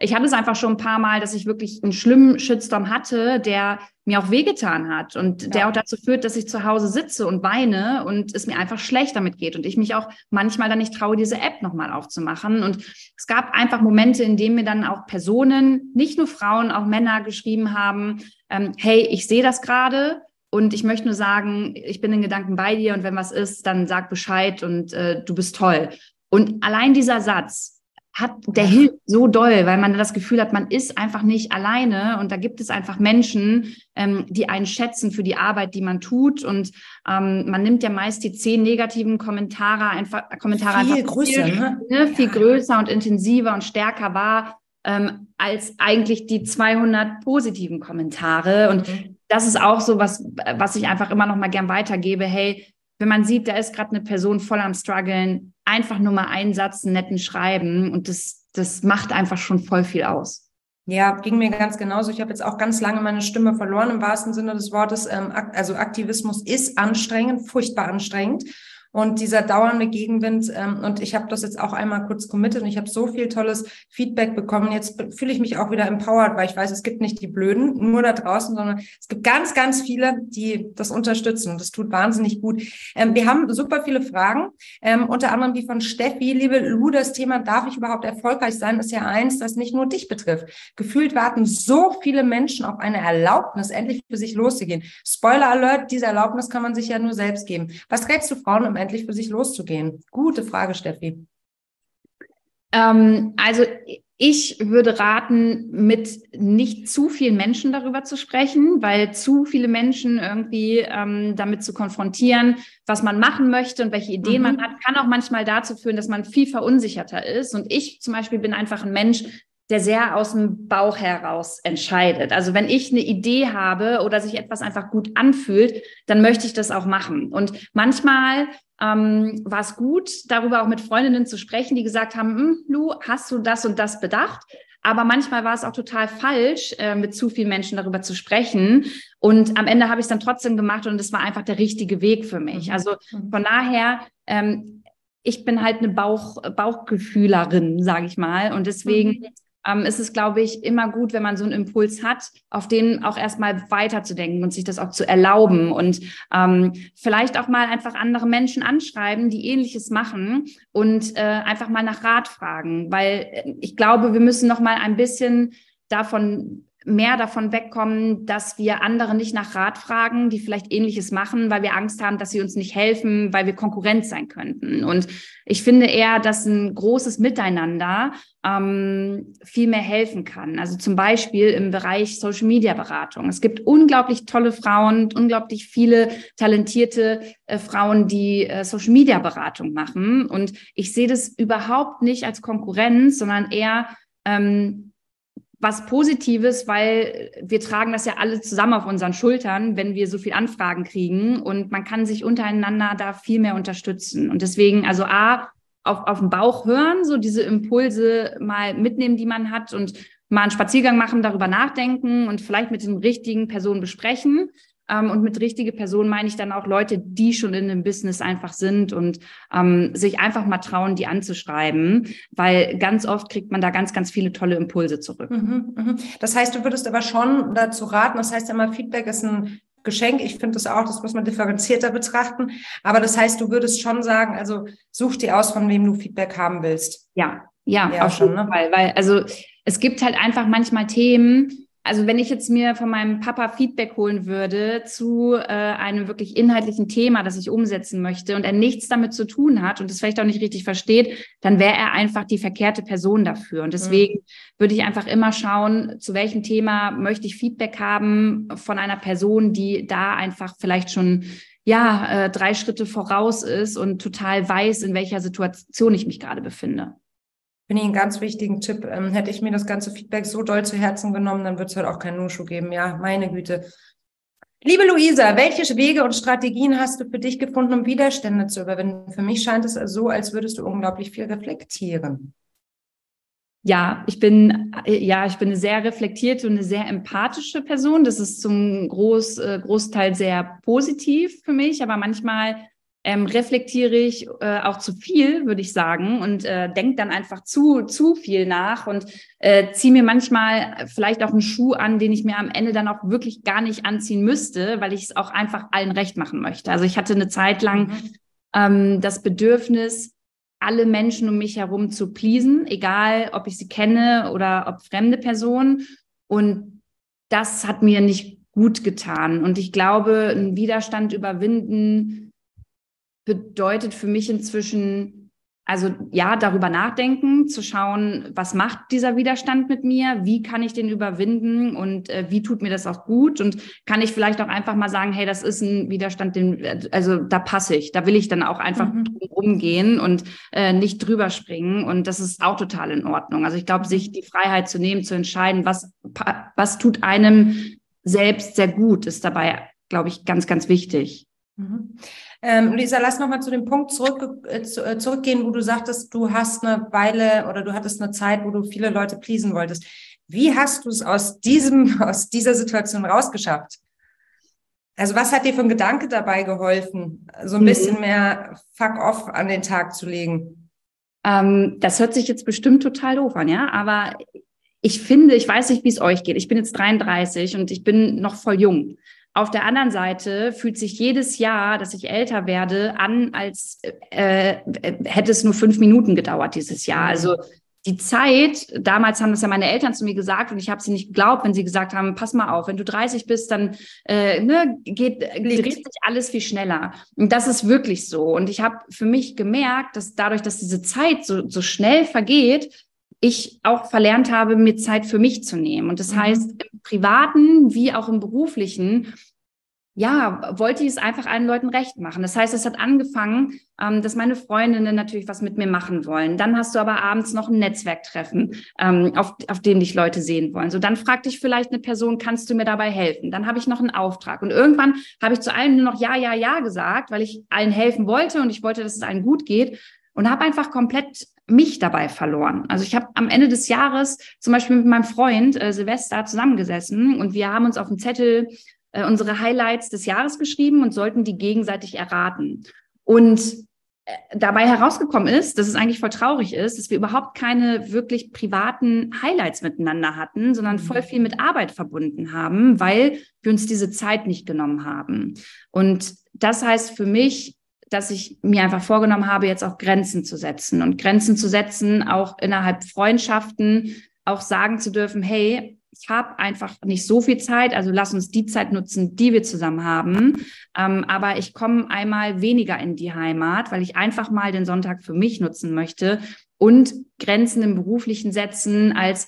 ich hatte es einfach schon ein paar Mal, dass ich wirklich einen schlimmen Shitstorm hatte, der mir auch wehgetan hat und ja. der auch dazu führt, dass ich zu Hause sitze und weine und es mir einfach schlecht damit geht und ich mich auch manchmal dann nicht traue, diese App nochmal aufzumachen. Und es gab einfach Momente, in denen mir dann auch Personen, nicht nur Frauen, auch Männer geschrieben haben, ähm, hey, ich sehe das gerade, und ich möchte nur sagen, ich bin in Gedanken bei dir und wenn was ist, dann sag Bescheid und äh, du bist toll. Und allein dieser Satz, hat, der hilft so doll, weil man das Gefühl hat, man ist einfach nicht alleine und da gibt es einfach Menschen, ähm, die einen schätzen für die Arbeit, die man tut und ähm, man nimmt ja meist die zehn negativen Kommentare einfach Kommentare viel einfach größer, viel, ne? ne? viel ja. größer und intensiver und stärker wahr ähm, als eigentlich die 200 positiven Kommentare und mhm. das ist auch so was, was ich einfach immer noch mal gern weitergebe. Hey, wenn man sieht, da ist gerade eine Person voll am struggeln, einfach nur mal einen Satz, einen netten schreiben und das, das macht einfach schon voll viel aus. Ja, ging mir ganz genauso. Ich habe jetzt auch ganz lange meine Stimme verloren im wahrsten Sinne des Wortes. Ähm, also Aktivismus ist anstrengend, furchtbar anstrengend. Und dieser dauernde Gegenwind, ähm, und ich habe das jetzt auch einmal kurz committed und ich habe so viel tolles Feedback bekommen. Jetzt fühle ich mich auch wieder empowered, weil ich weiß, es gibt nicht die Blöden nur da draußen, sondern es gibt ganz, ganz viele, die das unterstützen. Und das tut wahnsinnig gut. Ähm, wir haben super viele Fragen, ähm, unter anderem die von Steffi. Liebe Lu, das Thema, darf ich überhaupt erfolgreich sein, ist ja eins, das nicht nur dich betrifft. Gefühlt warten so viele Menschen auf eine Erlaubnis, endlich für sich loszugehen. Spoiler Alert, diese Erlaubnis kann man sich ja nur selbst geben. Was rätst du Frauen im endlich für sich loszugehen? Gute Frage, Steffi. Ähm, also ich würde raten, mit nicht zu vielen Menschen darüber zu sprechen, weil zu viele Menschen irgendwie ähm, damit zu konfrontieren, was man machen möchte und welche Ideen mhm. man hat, kann auch manchmal dazu führen, dass man viel verunsicherter ist. Und ich zum Beispiel bin einfach ein Mensch, der sehr aus dem Bauch heraus entscheidet. Also wenn ich eine Idee habe oder sich etwas einfach gut anfühlt, dann möchte ich das auch machen. Und manchmal ähm, war es gut, darüber auch mit Freundinnen zu sprechen, die gesagt haben, hm, Lu, hast du das und das bedacht? Aber manchmal war es auch total falsch, äh, mit zu vielen Menschen darüber zu sprechen. Und am Ende habe ich es dann trotzdem gemacht und es war einfach der richtige Weg für mich. Mhm. Also mhm. von daher, ähm, ich bin halt eine Bauch, Bauchgefühlerin, sage ich mal. Und deswegen mhm ähm, ist es, glaube ich, immer gut, wenn man so einen Impuls hat, auf den auch erstmal weiterzudenken und sich das auch zu erlauben und ähm, vielleicht auch mal einfach andere Menschen anschreiben, die ähnliches machen und äh, einfach mal nach Rat fragen, weil äh, ich glaube, wir müssen noch mal ein bisschen davon mehr davon wegkommen, dass wir andere nicht nach Rat fragen, die vielleicht ähnliches machen, weil wir Angst haben, dass sie uns nicht helfen, weil wir Konkurrenz sein könnten. Und ich finde eher, dass ein großes Miteinander ähm, viel mehr helfen kann. Also zum Beispiel im Bereich Social Media Beratung. Es gibt unglaublich tolle Frauen, unglaublich viele talentierte äh, Frauen, die äh, Social Media Beratung machen. Und ich sehe das überhaupt nicht als Konkurrenz, sondern eher ähm, was Positives, weil wir tragen das ja alle zusammen auf unseren Schultern, wenn wir so viel Anfragen kriegen und man kann sich untereinander da viel mehr unterstützen. Und deswegen, also A, auf, auf den Bauch hören, so diese Impulse mal mitnehmen, die man hat und mal einen Spaziergang machen, darüber nachdenken und vielleicht mit den richtigen Personen besprechen. Ähm, und mit richtige Personen meine ich dann auch Leute, die schon in dem Business einfach sind und ähm, sich einfach mal trauen, die anzuschreiben, weil ganz oft kriegt man da ganz, ganz viele tolle Impulse zurück. Mhm, mhm. Das heißt, du würdest aber schon dazu raten, das heißt ja immer, Feedback ist ein Geschenk. Ich finde das auch, das muss man differenzierter betrachten. Aber das heißt, du würdest schon sagen, also such dir aus, von wem du Feedback haben willst. Ja, ja, ja auf jeden ne? Fall. Weil, also es gibt halt einfach manchmal Themen, also wenn ich jetzt mir von meinem Papa Feedback holen würde zu äh, einem wirklich inhaltlichen Thema, das ich umsetzen möchte und er nichts damit zu tun hat und es vielleicht auch nicht richtig versteht, dann wäre er einfach die verkehrte Person dafür. Und deswegen mhm. würde ich einfach immer schauen, zu welchem Thema möchte ich Feedback haben von einer Person, die da einfach vielleicht schon ja äh, drei Schritte voraus ist und total weiß, in welcher Situation ich mich gerade befinde finde ich einen ganz wichtigen Tipp. Ähm, hätte ich mir das ganze Feedback so doll zu Herzen genommen, dann wird es halt auch keinen Nushu geben. Ja, meine Güte. Liebe Luisa, welche Wege und Strategien hast du für dich gefunden, um Widerstände zu überwinden? Für mich scheint es so, als würdest du unglaublich viel reflektieren. Ja, ich bin ja, ich bin eine sehr reflektierte und eine sehr empathische Person. Das ist zum Groß, äh, Großteil sehr positiv für mich, aber manchmal ähm, reflektiere ich äh, auch zu viel, würde ich sagen, und äh, denke dann einfach zu, zu viel nach und äh, ziehe mir manchmal vielleicht auch einen Schuh an, den ich mir am Ende dann auch wirklich gar nicht anziehen müsste, weil ich es auch einfach allen recht machen möchte. Also ich hatte eine Zeit lang mhm. ähm, das Bedürfnis, alle Menschen um mich herum zu pleasen, egal ob ich sie kenne oder ob fremde Personen. Und das hat mir nicht gut getan. Und ich glaube, einen Widerstand überwinden, bedeutet für mich inzwischen, also ja, darüber nachdenken, zu schauen, was macht dieser Widerstand mit mir, wie kann ich den überwinden und äh, wie tut mir das auch gut und kann ich vielleicht auch einfach mal sagen, hey, das ist ein Widerstand, den, also da passe ich, da will ich dann auch einfach mhm. umgehen und äh, nicht drüber springen und das ist auch total in Ordnung. Also ich glaube, sich die Freiheit zu nehmen, zu entscheiden, was, was tut einem selbst sehr gut, ist dabei, glaube ich, ganz, ganz wichtig. Mhm. Ähm, Lisa, lass nochmal zu dem Punkt zurück, äh, äh, zurückgehen, wo du sagtest, du hast eine Weile oder du hattest eine Zeit, wo du viele Leute pleasen wolltest. Wie hast du es aus diesem, aus dieser Situation rausgeschafft? Also was hat dir für ein Gedanke dabei geholfen, so ein mhm. bisschen mehr Fuck off an den Tag zu legen? Ähm, das hört sich jetzt bestimmt total doof an, ja, aber ich finde, ich weiß nicht, wie es euch geht. Ich bin jetzt 33 und ich bin noch voll jung. Auf der anderen Seite fühlt sich jedes Jahr, dass ich älter werde, an, als äh, hätte es nur fünf Minuten gedauert dieses Jahr. Mhm. Also die Zeit, damals haben das ja meine Eltern zu mir gesagt und ich habe sie nicht geglaubt, wenn sie gesagt haben, pass mal auf, wenn du 30 bist, dann äh, ne, geht, dreht sich alles viel schneller. Und das ist wirklich so. Und ich habe für mich gemerkt, dass dadurch, dass diese Zeit so, so schnell vergeht, ich auch verlernt habe, mir Zeit für mich zu nehmen. Und das mhm. heißt, im privaten wie auch im beruflichen, ja, wollte ich es einfach allen Leuten recht machen. Das heißt, es hat angefangen, ähm, dass meine Freundinnen natürlich was mit mir machen wollen. Dann hast du aber abends noch ein Netzwerktreffen, ähm, auf, auf dem dich Leute sehen wollen. So, dann fragt dich vielleicht eine Person, kannst du mir dabei helfen? Dann habe ich noch einen Auftrag. Und irgendwann habe ich zu allen nur noch Ja, Ja, Ja gesagt, weil ich allen helfen wollte und ich wollte, dass es allen gut geht und habe einfach komplett mich dabei verloren. Also ich habe am Ende des Jahres zum Beispiel mit meinem Freund äh, Silvester zusammengesessen und wir haben uns auf dem Zettel äh, unsere Highlights des Jahres geschrieben und sollten die gegenseitig erraten. Und äh, dabei herausgekommen ist, dass es eigentlich voll traurig ist, dass wir überhaupt keine wirklich privaten Highlights miteinander hatten, sondern mhm. voll viel mit Arbeit verbunden haben, weil wir uns diese Zeit nicht genommen haben. Und das heißt für mich, dass ich mir einfach vorgenommen habe, jetzt auch Grenzen zu setzen und Grenzen zu setzen, auch innerhalb Freundschaften, auch sagen zu dürfen, hey, ich habe einfach nicht so viel Zeit, also lass uns die Zeit nutzen, die wir zusammen haben. Ähm, aber ich komme einmal weniger in die Heimat, weil ich einfach mal den Sonntag für mich nutzen möchte und Grenzen im Beruflichen setzen, als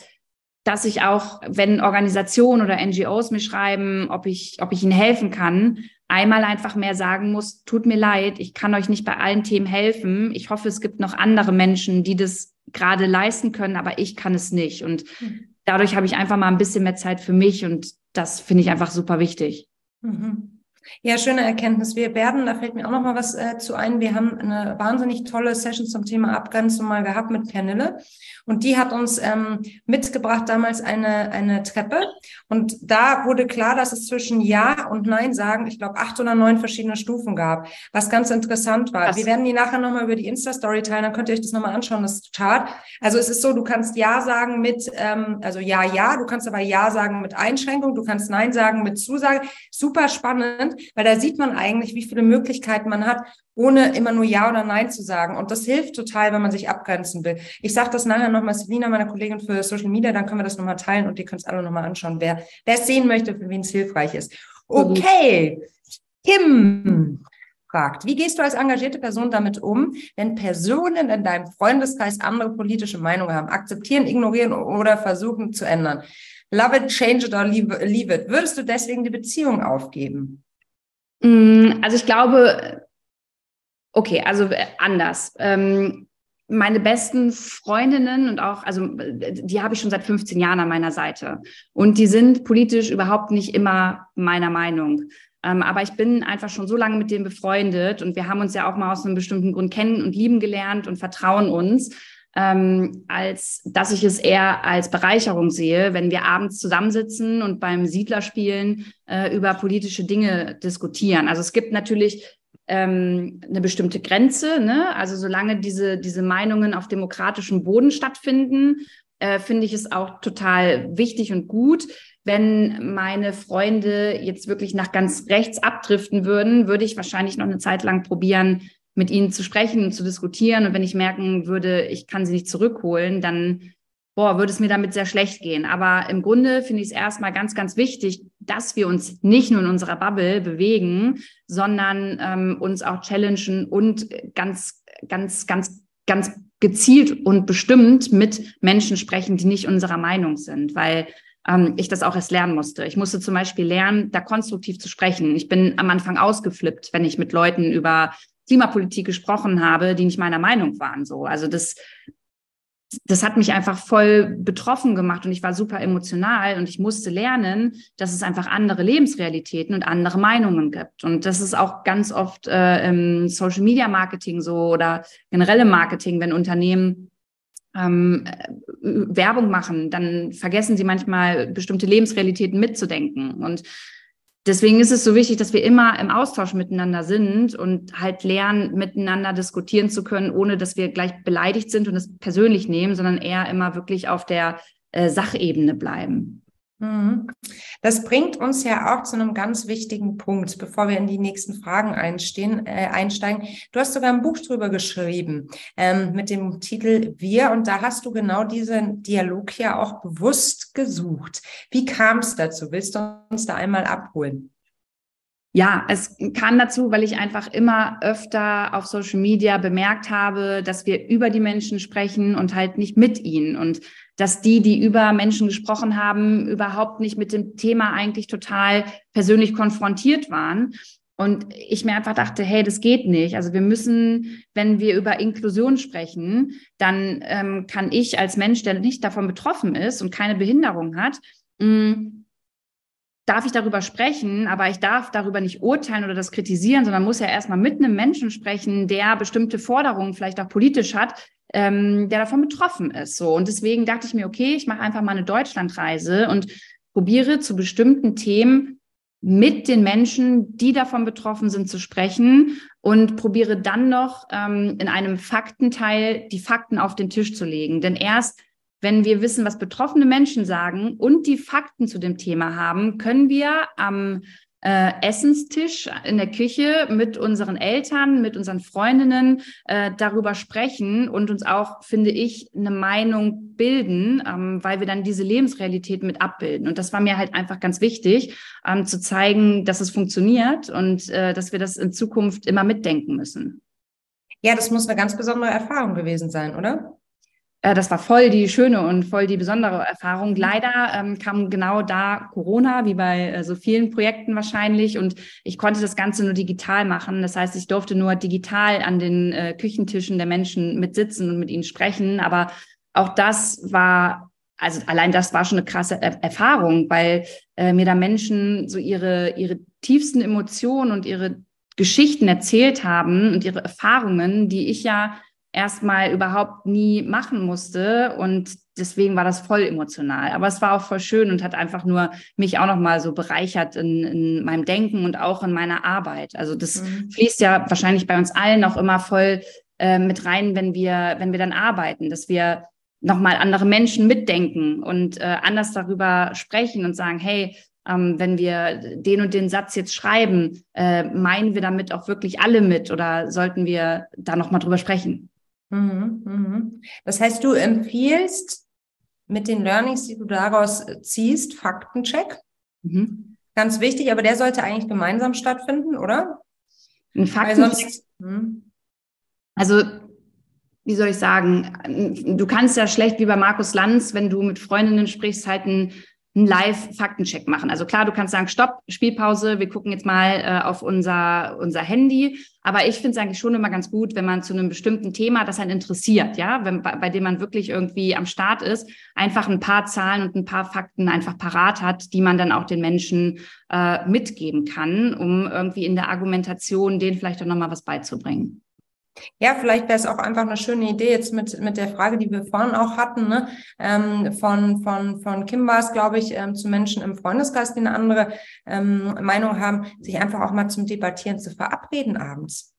dass ich auch, wenn Organisationen oder NGOs mir schreiben, ob ich, ob ich ihnen helfen kann, einmal einfach mehr sagen muss, tut mir leid, ich kann euch nicht bei allen Themen helfen. Ich hoffe, es gibt noch andere Menschen, die das gerade leisten können, aber ich kann es nicht. Und mhm dadurch habe ich einfach mal ein bisschen mehr Zeit für mich und das finde ich einfach super wichtig. Mhm. Ja, schöne Erkenntnis. Wir werden, da fällt mir auch noch mal was äh, zu ein. Wir haben eine wahnsinnig tolle Session zum Thema Abgrenzung mal gehabt mit Pernille. Und die hat uns ähm, mitgebracht damals eine, eine Treppe. Und da wurde klar, dass es zwischen Ja und Nein sagen, ich glaube, acht oder neun verschiedene Stufen gab, was ganz interessant war. Was? Wir werden die nachher noch mal über die Insta-Story teilen, dann könnt ihr euch das noch mal anschauen, das Chart. Also es ist so, du kannst Ja sagen mit, ähm, also Ja, Ja, du kannst aber Ja sagen mit Einschränkung, du kannst Nein sagen mit Zusage. Super spannend weil da sieht man eigentlich, wie viele Möglichkeiten man hat, ohne immer nur Ja oder Nein zu sagen. Und das hilft total, wenn man sich abgrenzen will. Ich sage das nachher nochmal Selina, meiner Kollegin für Social Media, dann können wir das nochmal teilen und ihr könnt es alle nochmal anschauen, wer, wer es sehen möchte, für wen es hilfreich ist. Okay, Kim fragt, wie gehst du als engagierte Person damit um, wenn Personen in deinem Freundeskreis andere politische Meinungen haben, akzeptieren, ignorieren oder versuchen zu ändern? Love it, change it or leave it. Würdest du deswegen die Beziehung aufgeben? Mm, also ich glaube, okay, also äh, anders. Ähm, meine besten Freundinnen und auch, also die habe ich schon seit 15 Jahren an meiner Seite. Und die sind politisch überhaupt nicht immer meiner Meinung. Ähm, aber ich bin einfach schon so lange mit denen befreundet und wir haben uns ja auch mal aus einem bestimmten Grund kennen und lieben gelernt und vertrauen uns ähm, als dass ich es eher als Bereicherung sehe, wenn wir abends zusammensitzen und beim Siedlerspielen äh, über politische Dinge diskutieren. Also es gibt natürlich ähm, eine bestimmte Grenze, ne? Also solange diese, diese Meinungen auf demokratischem Boden stattfinden, äh, finde ich es auch total wichtig und gut. Wenn meine Freunde jetzt wirklich nach ganz rechts abdriften würden, würde ich wahrscheinlich noch eine Zeit lang probieren, mit ihnen zu sprechen und zu diskutieren. Und wenn ich merken würde, ich kann sie nicht zurückholen, dann boah, würde es mir damit sehr schlecht gehen. Aber im Grunde finde ich es erstmal ganz, ganz wichtig, dass wir uns nicht nur in unserer Bubble bewegen, sondern ähm, uns auch challengen und ganz, ganz, ganz, ganz gezielt und bestimmt mit Menschen sprechen, die nicht unserer Meinung sind, weil ähm, ich das auch erst lernen musste. Ich musste zum Beispiel lernen, da konstruktiv zu sprechen. Ich bin am Anfang ausgeflippt, wenn ich mit Leuten über Klimapolitik gesprochen habe, die nicht meiner Meinung waren. So, also das, das hat mich einfach voll betroffen gemacht und ich war super emotional und ich musste lernen, dass es einfach andere Lebensrealitäten und andere Meinungen gibt. Und das ist auch ganz oft äh, im Social Media Marketing so oder generelle Marketing, wenn Unternehmen ähm, äh, Werbung machen, dann vergessen sie manchmal bestimmte Lebensrealitäten mitzudenken. Und deswegen ist es so wichtig, dass wir immer im Austausch miteinander sind und halt lernen, miteinander diskutieren zu können, ohne dass wir gleich beleidigt sind und es persönlich nehmen, sondern eher immer wirklich auf der äh, Sachebene bleiben. Mhm. Das bringt uns ja auch zu einem ganz wichtigen Punkt, bevor wir in die nächsten Fragen einstehen, äh, einsteigen. Du hast sogar ein Buch drüber geschrieben ähm, mit dem Titel Wir und da hast du genau diesen Dialog ja auch bewusst gesucht. Wie kam es dazu? Willst du uns da einmal abholen? Ja, es kam dazu, weil ich einfach immer öfter auf Social Media bemerkt habe, dass wir über die Menschen sprechen und halt nicht mit ihnen und dass die, die über Menschen gesprochen haben, überhaupt nicht mit dem Thema eigentlich total persönlich konfrontiert waren. Und ich mir einfach dachte, hey, das geht nicht. Also wir müssen, wenn wir über Inklusion sprechen, dann ähm, kann ich als Mensch, der nicht davon betroffen ist und keine Behinderung hat, mh, mm, darf ich darüber sprechen, aber ich darf darüber nicht urteilen oder das kritisieren, sondern muss ja erstmal mit einem Menschen sprechen, der bestimmte Forderungen vielleicht auch politisch hat, ähm, der davon betroffen ist. So und deswegen dachte ich mir, okay, ich mache einfach mal eine Deutschlandreise und probiere zu bestimmten Themen mit den Menschen, die davon betroffen sind, zu sprechen und probiere dann noch ähm, in einem Faktenteil die Fakten auf den Tisch zu legen. Denn erst wenn wir wissen, was betroffene Menschen sagen und die Fakten zu dem Thema haben, können wir am äh, Essenstisch in der Küche mit unseren Eltern, mit unseren Freundinnen äh, darüber sprechen und uns auch, finde ich, eine Meinung bilden, ähm, weil wir dann diese Lebensrealität mit abbilden. Und das war mir halt einfach ganz wichtig, ähm, zu zeigen, dass es funktioniert und äh, dass wir das in Zukunft immer mitdenken müssen. Ja, das muss eine ganz besondere Erfahrung gewesen sein, oder? Äh, das war voll die schöne und voll die besondere Erfahrung. Leider ähm, kam genau da Corona, wie bei äh, so vielen Projekten wahrscheinlich. Und ich konnte das Ganze nur digital machen. Das heißt, ich durfte nur digital an den äh, Küchentischen der Menschen mitsitzen und mit ihnen sprechen. Aber auch das war, also allein das war schon eine krasse er Erfahrung, weil äh, mir da Menschen so ihre, ihre tiefsten Emotionen und ihre Geschichten erzählt haben und ihre Erfahrungen, die ich ja erstmal überhaupt nie machen musste und deswegen war das voll emotional. Aber es war auch voll schön und hat einfach nur mich auch nochmal so bereichert in, in meinem Denken und auch in meiner Arbeit. Also das mhm. fließt ja wahrscheinlich bei uns allen auch immer voll äh, mit rein, wenn wir, wenn wir dann arbeiten, dass wir nochmal andere Menschen mitdenken und äh, anders darüber sprechen und sagen, hey, ähm, wenn wir den und den Satz jetzt schreiben, äh, meinen wir damit auch wirklich alle mit oder sollten wir da nochmal drüber sprechen? Mhm, mhm. Das heißt, du empfiehlst mit den Learnings, die du daraus ziehst, Faktencheck. Mhm. Ganz wichtig, aber der sollte eigentlich gemeinsam stattfinden, oder? Ein Faktencheck. Hm. Also, wie soll ich sagen? Du kannst ja schlecht wie bei Markus Lanz, wenn du mit Freundinnen sprichst, halt ein einen Live-Faktencheck machen. Also klar, du kannst sagen, stopp, Spielpause, wir gucken jetzt mal äh, auf unser, unser Handy. Aber ich finde es eigentlich schon immer ganz gut, wenn man zu einem bestimmten Thema, das einen interessiert, ja, wenn, bei, bei dem man wirklich irgendwie am Start ist, einfach ein paar Zahlen und ein paar Fakten einfach parat hat, die man dann auch den Menschen äh, mitgeben kann, um irgendwie in der Argumentation denen vielleicht auch nochmal was beizubringen. Ja, vielleicht wäre es auch einfach eine schöne Idee jetzt mit, mit der Frage, die wir vorhin auch hatten, ne? ähm, von, von, von Kim war es, glaube ich, ähm, zu Menschen im Freundeskreis, die eine andere ähm, Meinung haben, sich einfach auch mal zum Debattieren zu verabreden abends.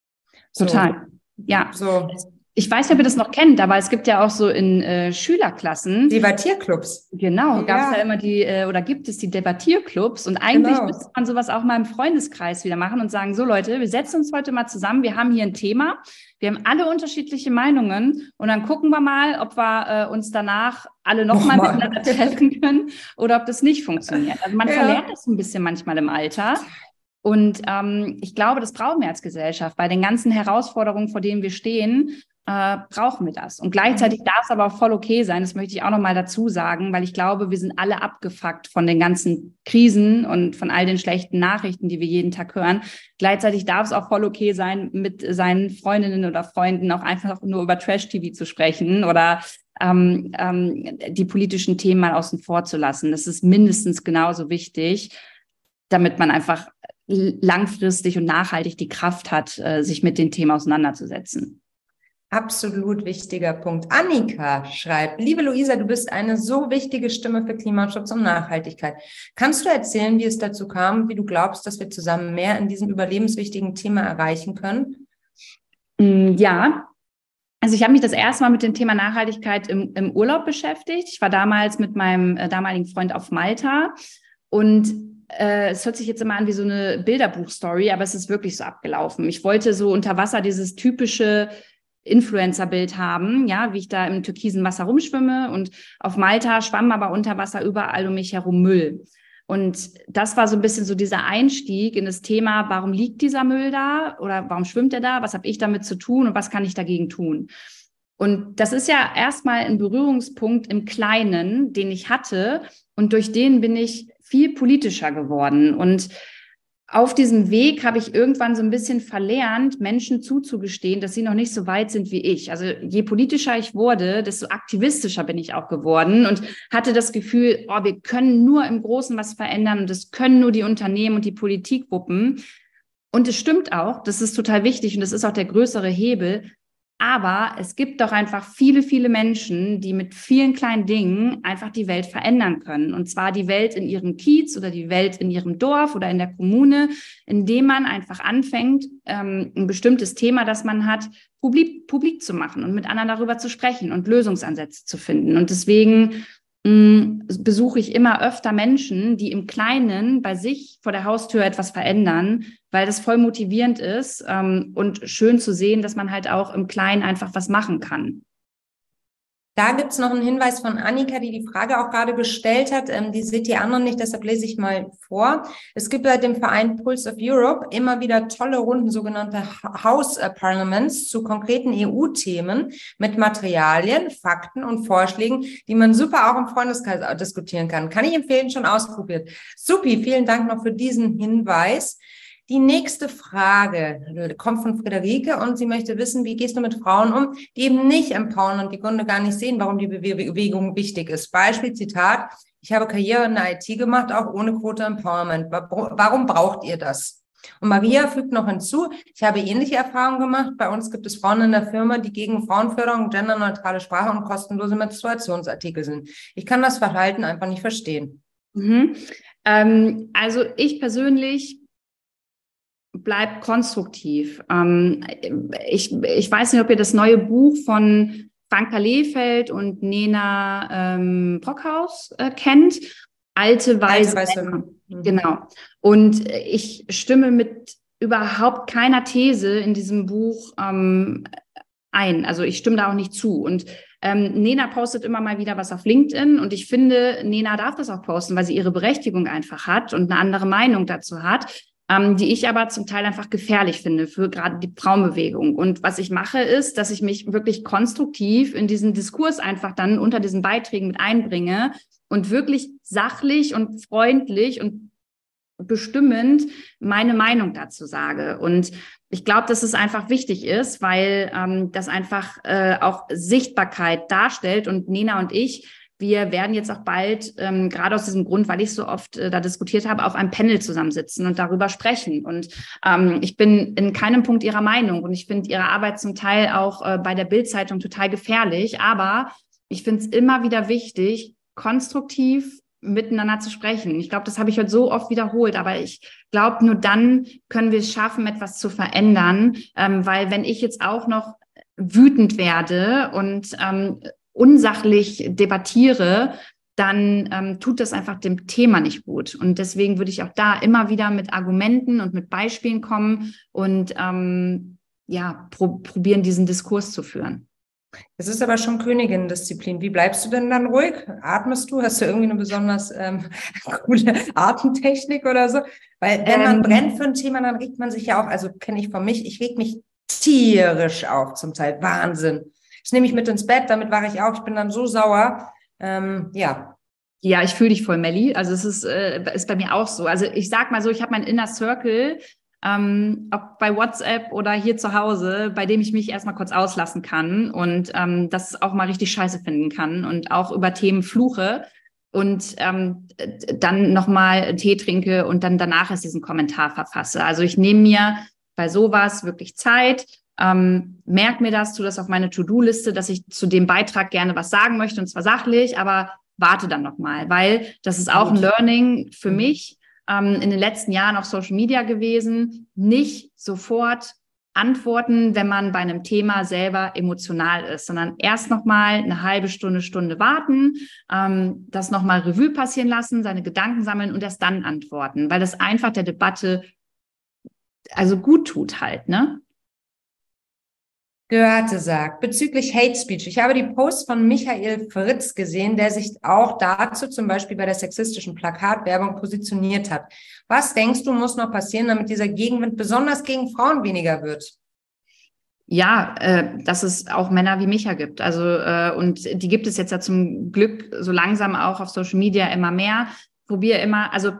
So. Total. Ja. So. Ich weiß nicht, ob ihr das noch kennt, aber es gibt ja auch so in äh, Schülerklassen. Debattierclubs. Genau, gab es ja. ja immer die, äh, oder gibt es die Debattierclubs. Und eigentlich genau. müsste man sowas auch mal im Freundeskreis wieder machen und sagen, so Leute, wir setzen uns heute mal zusammen, wir haben hier ein Thema, wir haben alle unterschiedliche Meinungen und dann gucken wir mal, ob wir äh, uns danach alle nochmal noch miteinander treffen können oder ob das nicht funktioniert. Also man ja. verlernt das ein bisschen manchmal im Alter. Und ähm, ich glaube, das brauchen wir als Gesellschaft bei den ganzen Herausforderungen, vor denen wir stehen äh, brauchen wir das. Und gleichzeitig mhm. darf es aber auch voll okay sein, das möchte ich auch nochmal dazu sagen, weil ich glaube, wir sind alle abgefuckt von den ganzen Krisen und von all den schlechten Nachrichten, die wir jeden Tag hören. Gleichzeitig darf es auch voll okay sein, mit seinen Freundinnen oder Freunden auch einfach nur über Trash-TV zu sprechen oder ähm, ähm, die politischen Themen mal außen vor zu lassen. Das ist mindestens genauso wichtig, damit man einfach langfristig und nachhaltig die Kraft hat, äh, sich mit den Themen auseinanderzusetzen. Absolut wichtiger Punkt. Annika schreibt, liebe Luisa, du bist eine so wichtige Stimme für Klimaschutz und Nachhaltigkeit. Kannst du erzählen, wie es dazu kam, wie du glaubst, dass wir zusammen mehr in diesem überlebenswichtigen Thema erreichen können? Mm, ja, also ich habe mich das erste Mal mit dem Thema Nachhaltigkeit im, im Urlaub beschäftigt. Ich war damals mit meinem äh, damaligen Freund auf Malta und äh, es hört sich jetzt immer an wie so eine Bilderbuchstory, aber es ist wirklich so abgelaufen. Ich wollte so unter Wasser dieses typische Influencer-Bild haben, ja, wie ich da im türkisen Wasser rumschwimme und auf Malta schwamm aber unter Wasser überall um mich herum Müll. Und das war so ein bisschen so dieser Einstieg in das Thema, warum liegt dieser Müll da oder warum schwimmt er da? Was habe ich damit zu tun und was kann ich dagegen tun? Und das ist ja erstmal ein Berührungspunkt im Kleinen, den ich hatte. Und durch den bin ich viel politischer geworden. Und auf diesem Weg habe ich irgendwann so ein bisschen verlernt, Menschen zuzugestehen, dass sie noch nicht so weit sind wie ich. Also je politischer ich wurde, desto aktivistischer bin ich auch geworden und hatte das Gefühl, oh, wir können nur im Großen was verändern und das können nur die Unternehmen und die Politik wuppen. Und es stimmt auch, das ist total wichtig und das ist auch der größere Hebel. Aber es gibt doch einfach viele, viele Menschen, die mit vielen kleinen Dingen einfach die Welt verändern können. Und zwar die Welt in ihrem Kiez oder die Welt in ihrem Dorf oder in der Kommune, indem man einfach anfängt, ähm, ein bestimmtes Thema, das man hat, publik, publik zu machen und mit anderen darüber zu sprechen und Lösungsansätze zu finden. Und deswegen besuche ich immer öfter Menschen, die im Kleinen bei sich vor der Haustür etwas verändern, weil das voll motivierend ist ähm, und schön zu sehen, dass man halt auch im Kleinen einfach was machen kann. Da gibt's noch einen Hinweis von Annika, die die Frage auch gerade gestellt hat. Ähm, die seht ihr anderen nicht, deshalb lese ich mal vor. Es gibt bei dem Verein Pulse of Europe immer wieder tolle Runden, sogenannte House Parliaments zu konkreten EU-Themen mit Materialien, Fakten und Vorschlägen, die man super auch im Freundeskreis diskutieren kann. Kann ich empfehlen, schon ausprobiert. Supi, vielen Dank noch für diesen Hinweis. Die nächste Frage kommt von Friederike und sie möchte wissen, wie gehst du mit Frauen um, die eben nicht empowern und die Gründe gar nicht sehen, warum die Bewegung wichtig ist. Beispiel, Zitat, ich habe Karriere in der IT gemacht, auch ohne Quote Empowerment. Warum braucht ihr das? Und Maria fügt noch hinzu, ich habe ähnliche Erfahrungen gemacht. Bei uns gibt es Frauen in der Firma, die gegen Frauenförderung, genderneutrale Sprache und kostenlose Menstruationsartikel sind. Ich kann das Verhalten einfach nicht verstehen. Mhm. Ähm, also ich persönlich bleibt konstruktiv. Ähm, ich, ich weiß nicht, ob ihr das neue Buch von Franka Lehfeld und Nena ähm, Brockhaus äh, kennt. Alte Weise. Alte Weise. Mhm. Genau. Und ich stimme mit überhaupt keiner These in diesem Buch ähm, ein. Also ich stimme da auch nicht zu. Und ähm, Nena postet immer mal wieder was auf LinkedIn und ich finde, Nena darf das auch posten, weil sie ihre Berechtigung einfach hat und eine andere Meinung dazu hat ähm, die ich aber zum Teil einfach gefährlich finde für gerade die Frauenbewegung. Und was ich mache, ist, dass ich mich wirklich konstruktiv in diesen Diskurs einfach dann unter diesen Beiträgen mit einbringe und wirklich sachlich und freundlich und bestimmend meine Meinung dazu sage. Und ich glaube, dass es einfach wichtig ist, weil ähm, das einfach äh, auch Sichtbarkeit darstellt. Und Nena und ich wir werden jetzt auch bald, ähm, gerade aus diesem Grund, weil ich so oft äh, da diskutiert habe, auf einem Panel zusammensitzen und darüber sprechen. Und ähm, ich bin in keinem Punkt ihrer Meinung und ich finde ihre Arbeit zum Teil auch äh, bei der Bildzeitung total gefährlich. Aber ich finde es immer wieder wichtig, konstruktiv miteinander zu sprechen. Ich glaube, das habe ich heute so oft wiederholt, aber ich glaube, nur dann können wir es schaffen, etwas zu verändern, ähm, weil wenn ich jetzt auch noch wütend werde und ähm, unsachlich debattiere, dann ähm, tut das einfach dem Thema nicht gut. Und deswegen würde ich auch da immer wieder mit Argumenten und mit Beispielen kommen und ähm, ja, pro probieren, diesen Diskurs zu führen. Es ist aber schon Königin-Disziplin. Wie bleibst du denn dann ruhig? Atmest du? Hast du irgendwie eine besonders ähm, coole Atemtechnik oder so? Weil wenn man ähm, brennt für ein Thema, dann regt man sich ja auch, also kenne ich von mich, ich reg mich tierisch auf zum Teil. Wahnsinn. Das nehme ich mit ins Bett, damit wache ich auf. Ich bin dann so sauer. Ähm, ja. Ja, ich fühle dich voll, Melli. Also es ist, äh, ist bei mir auch so. Also ich sag mal so, ich habe mein Inner Circle, ähm, auch bei WhatsApp oder hier zu Hause, bei dem ich mich erstmal kurz auslassen kann und ähm, das auch mal richtig scheiße finden kann und auch über Themen fluche und ähm, dann nochmal Tee trinke und dann danach erst diesen Kommentar verfasse. Also ich nehme mir bei sowas wirklich Zeit ähm, merk mir das, tu das auf meine To-Do-Liste, dass ich zu dem Beitrag gerne was sagen möchte und zwar sachlich, aber warte dann nochmal, weil das ist auch ein Learning für mich ähm, in den letzten Jahren auf Social Media gewesen, nicht sofort antworten, wenn man bei einem Thema selber emotional ist, sondern erst nochmal eine halbe Stunde, Stunde warten, ähm, das nochmal Revue passieren lassen, seine Gedanken sammeln und erst dann antworten, weil das einfach der Debatte also gut tut halt, ne? Goethe sagt, bezüglich Hate Speech. Ich habe die Post von Michael Fritz gesehen, der sich auch dazu zum Beispiel bei der sexistischen Plakatwerbung positioniert hat. Was denkst du, muss noch passieren, damit dieser Gegenwind besonders gegen Frauen weniger wird? Ja, äh, dass es auch Männer wie Micha gibt. Also, äh, und die gibt es jetzt ja zum Glück so langsam auch auf Social Media immer mehr. Probiere immer, also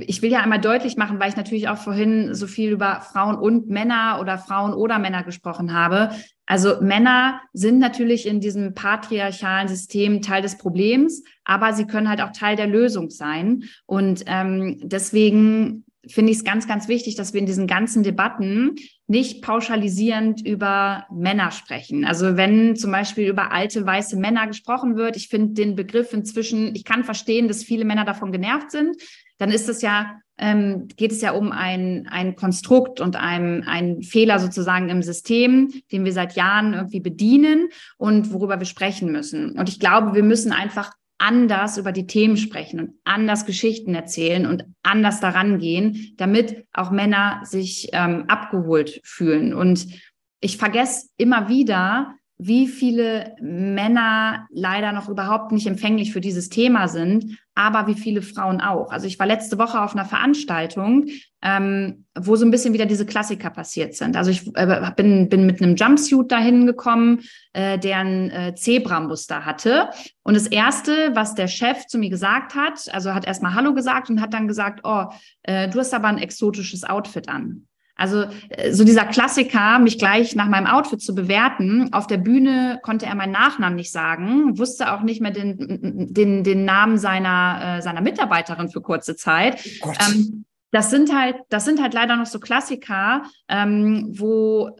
ich will ja einmal deutlich machen, weil ich natürlich auch vorhin so viel über Frauen und Männer oder Frauen oder Männer gesprochen habe. Also Männer sind natürlich in diesem patriarchalen System Teil des Problems, aber sie können halt auch Teil der Lösung sein. Und ähm, deswegen finde ich es ganz, ganz wichtig, dass wir in diesen ganzen Debatten nicht pauschalisierend über Männer sprechen. Also wenn zum Beispiel über alte weiße Männer gesprochen wird, ich finde den Begriff inzwischen, ich kann verstehen, dass viele Männer davon genervt sind dann ist es ja, ähm, geht es ja um ein, ein Konstrukt und ein, ein Fehler sozusagen im System, den wir seit Jahren irgendwie bedienen und worüber wir sprechen müssen. Und ich glaube, wir müssen einfach anders über die Themen sprechen und anders Geschichten erzählen und anders daran gehen, damit auch Männer sich ähm, abgeholt fühlen. Und ich vergesse immer wieder, wie viele Männer leider noch überhaupt nicht empfänglich für dieses Thema sind, aber wie viele Frauen auch. Also ich war letzte Woche auf einer Veranstaltung, ähm, wo so ein bisschen wieder diese Klassiker passiert sind. Also ich äh, bin, bin mit einem Jumpsuit dahin gekommen, äh, der ein äh, Zebramuster hatte. Und das Erste, was der Chef zu mir gesagt hat, also hat erstmal Hallo gesagt und hat dann gesagt, oh, äh, du hast aber ein exotisches Outfit an. Also äh, so dieser Klassiker, mich gleich nach meinem Outfit zu bewerten. Auf der Bühne konnte er meinen Nachnamen nicht sagen, wusste auch nicht mehr den, den, den Namen seiner, äh, seiner Mitarbeiterin für kurze Zeit. Oh ähm, das sind halt, das sind halt leider noch so Klassiker, ähm, wo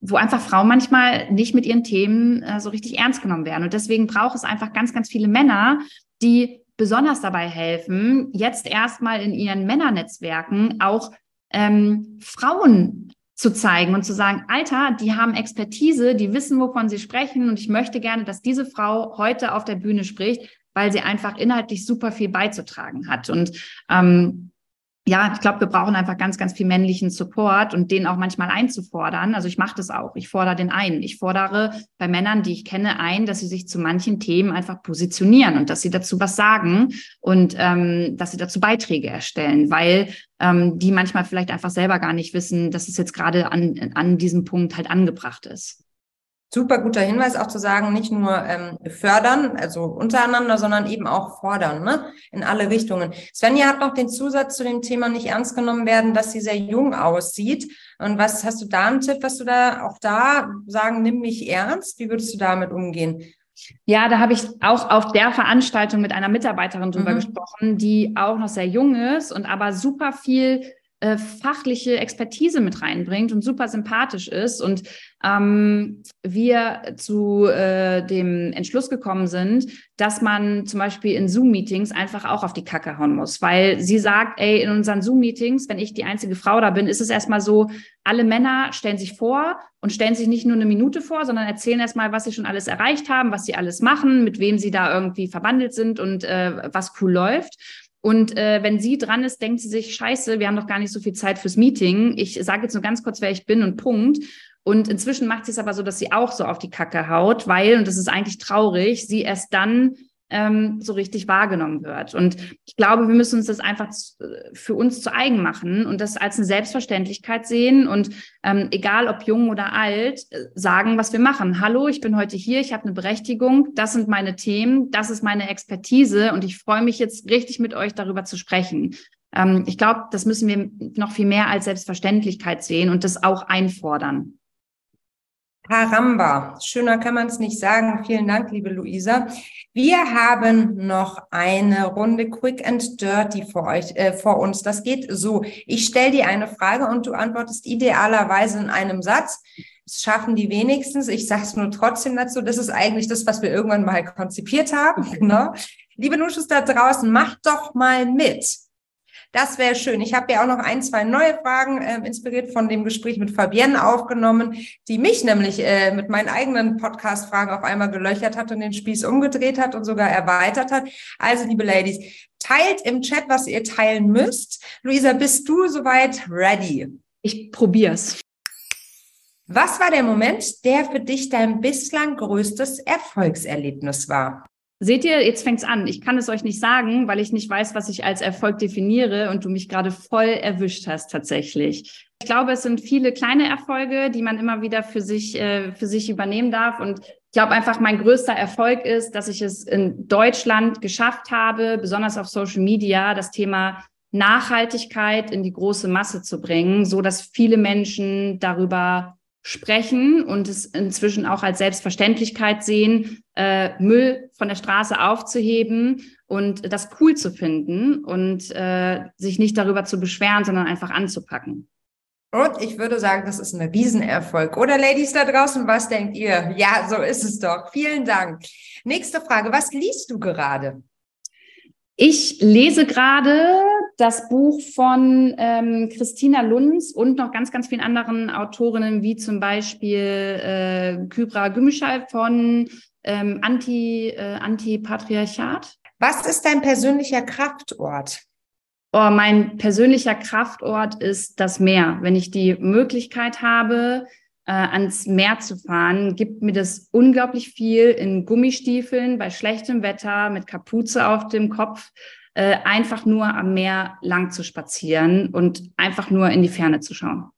wo einfach Frauen manchmal nicht mit ihren Themen äh, so richtig ernst genommen werden. Und deswegen braucht es einfach ganz, ganz viele Männer, die besonders dabei helfen, jetzt erstmal in ihren Männernetzwerken auch ähm, Frauen zu zeigen und zu sagen, Alter, die haben Expertise, die wissen, wovon sie sprechen und ich möchte gerne, dass diese Frau heute auf der Bühne spricht, weil sie einfach inhaltlich super viel beizutragen hat. Und ähm, ja, ich glaube, wir brauchen einfach ganz, ganz viel männlichen Support und den auch manchmal einzufordern. Also ich mache das auch. Ich fordere den ein. Ich fordere bei Männern, die ich kenne, ein, dass sie sich zu manchen Themen einfach positionieren und dass sie dazu was sagen und ähm, dass sie dazu Beiträge erstellen, weil ähm, die manchmal vielleicht einfach selber gar nicht wissen, dass es jetzt gerade an, an diesem Punkt halt angebracht ist. Super guter Hinweis auch zu sagen, nicht nur ähm, fördern, also untereinander, sondern eben auch fordern, ne? In alle Richtungen. Svenja hat noch den Zusatz zu dem Thema nicht ernst genommen werden, dass sie sehr jung aussieht. Und was hast du da einen Tipp, was du da auch da sagen, nimm mich ernst? Wie würdest du damit umgehen? Ja, da habe ich auch auf der Veranstaltung mit einer Mitarbeiterin drüber mhm. gesprochen, die auch noch sehr jung ist und aber super viel äh, fachliche Expertise mit reinbringt und super sympathisch ist. Und ähm, wir zu äh, dem Entschluss gekommen sind, dass man zum Beispiel in Zoom-Meetings einfach auch auf die Kacke hauen muss, weil sie sagt, ey, in unseren Zoom-Meetings, wenn ich die einzige Frau da bin, ist es erstmal so, alle Männer stellen sich vor und stellen sich nicht nur eine Minute vor, sondern erzählen erstmal, was sie schon alles erreicht haben, was sie alles machen, mit wem sie da irgendwie verwandelt sind und äh, was cool läuft. Und äh, wenn sie dran ist, denkt sie sich, scheiße, wir haben doch gar nicht so viel Zeit fürs Meeting. Ich sage jetzt nur ganz kurz, wer ich bin und Punkt. Und inzwischen macht sie es aber so, dass sie auch so auf die Kacke haut, weil, und das ist eigentlich traurig, sie erst dann ähm, so richtig wahrgenommen wird. Und ich glaube, wir müssen uns das einfach für uns zu eigen machen und das als eine Selbstverständlichkeit sehen und ähm, egal ob jung oder alt, äh, sagen, was wir machen. Hallo, ich bin heute hier, ich habe eine Berechtigung, das sind meine Themen, das ist meine Expertise und ich freue mich jetzt richtig mit euch darüber zu sprechen. Ähm, ich glaube, das müssen wir noch viel mehr als Selbstverständlichkeit sehen und das auch einfordern. Caramba, schöner kann man es nicht sagen. Vielen Dank, liebe Luisa. Wir haben noch eine Runde Quick and Dirty vor euch, äh, vor uns. Das geht so. Ich stelle dir eine Frage und du antwortest idealerweise in einem Satz. Das schaffen die wenigstens. Ich sage es nur trotzdem dazu. Das ist eigentlich das, was wir irgendwann mal konzipiert haben. Genau. Liebe Nuschus da draußen, macht doch mal mit. Das wäre schön. Ich habe ja auch noch ein, zwei neue Fragen äh, inspiriert von dem Gespräch mit Fabienne aufgenommen, die mich nämlich äh, mit meinen eigenen Podcast-Fragen auf einmal gelöchert hat und den Spieß umgedreht hat und sogar erweitert hat. Also, liebe Ladies, teilt im Chat, was ihr teilen müsst. Luisa, bist du soweit ready? Ich probier's. Was war der Moment, der für dich dein bislang größtes Erfolgserlebnis war? Seht ihr, jetzt fängt's an. Ich kann es euch nicht sagen, weil ich nicht weiß, was ich als Erfolg definiere und du mich gerade voll erwischt hast tatsächlich. Ich glaube, es sind viele kleine Erfolge, die man immer wieder für sich, äh, für sich übernehmen darf. Und ich glaube einfach, mein größter Erfolg ist, dass ich es in Deutschland geschafft habe, besonders auf Social Media, das Thema Nachhaltigkeit in die große Masse zu bringen, so dass viele Menschen darüber sprechen und es inzwischen auch als Selbstverständlichkeit sehen, äh, Müll von der Straße aufzuheben und das cool zu finden und äh, sich nicht darüber zu beschweren, sondern einfach anzupacken. Und ich würde sagen, das ist ein Riesenerfolg. Oder Ladies da draußen, was denkt ihr? Ja, so ist es doch. Vielen Dank. Nächste Frage. Was liest du gerade? Ich lese gerade das Buch von ähm, Christina Lunz und noch ganz, ganz vielen anderen Autorinnen, wie zum Beispiel äh, Kybra Gümüşay von ähm, anti, äh, Anti-Patriarchat. Was ist dein persönlicher Kraftort? Oh, mein persönlicher Kraftort ist das Meer. Wenn ich die Möglichkeit habe, äh, ans Meer zu fahren, gibt mir das unglaublich viel in Gummistiefeln, bei schlechtem Wetter, mit Kapuze auf dem Kopf, äh, einfach nur am Meer lang zu spazieren und einfach nur in die Ferne zu schauen.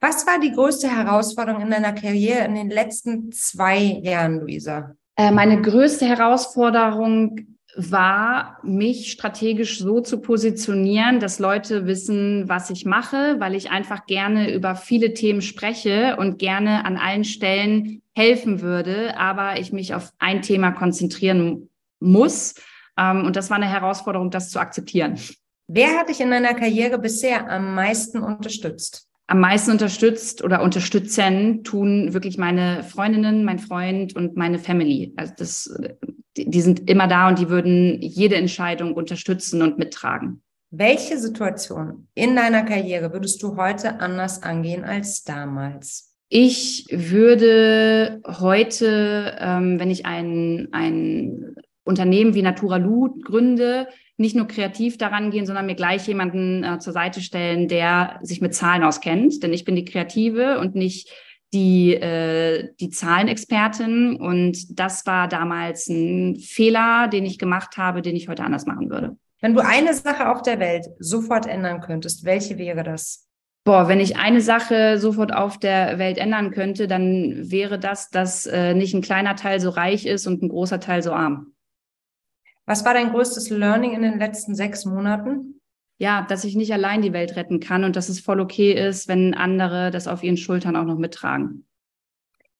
Was war die größte Herausforderung in deiner Karriere in den letzten zwei Jahren, Luisa? Äh, meine größte Herausforderung war, mich strategisch so zu positionieren, dass Leute wissen, was ich mache, weil ich einfach gerne über viele Themen spreche und gerne an allen Stellen helfen würde, aber ich mich auf ein Thema konzentrieren muss. Ähm, und das war eine Herausforderung, das zu akzeptieren. Wer hat dich in deiner Karriere bisher am meisten unterstützt? am meisten unterstützt oder unterstützen tun wirklich meine Freundinnen, mein Freund und meine Family. Also das, die, die sind immer da und die würden jede Entscheidung unterstützen und mittragen. Welche Situation in deiner Karriere würdest du heute anders angehen als damals? Ich würde heute, ähm, wenn ich ein, ein Unternehmen wie Natura Lu gründe, nicht nur kreativ daran gehen, sondern mir gleich jemanden äh, zur Seite stellen, der sich mit Zahlen auskennt. Denn ich bin die Kreative und nicht die, äh, die Zahlenexpertin. Und das war damals ein Fehler, den ich gemacht habe, den ich heute anders machen würde. Wenn du eine Sache auf der Welt sofort ändern könntest, welche wäre das? Boah, wenn ich eine Sache sofort auf der Welt ändern könnte, dann wäre das, dass äh, nicht ein kleiner Teil so reich ist und ein großer Teil so arm. Was war dein größtes Learning in den letzten sechs Monaten? Ja, dass ich nicht allein die Welt retten kann und dass es voll okay ist, wenn andere das auf ihren Schultern auch noch mittragen.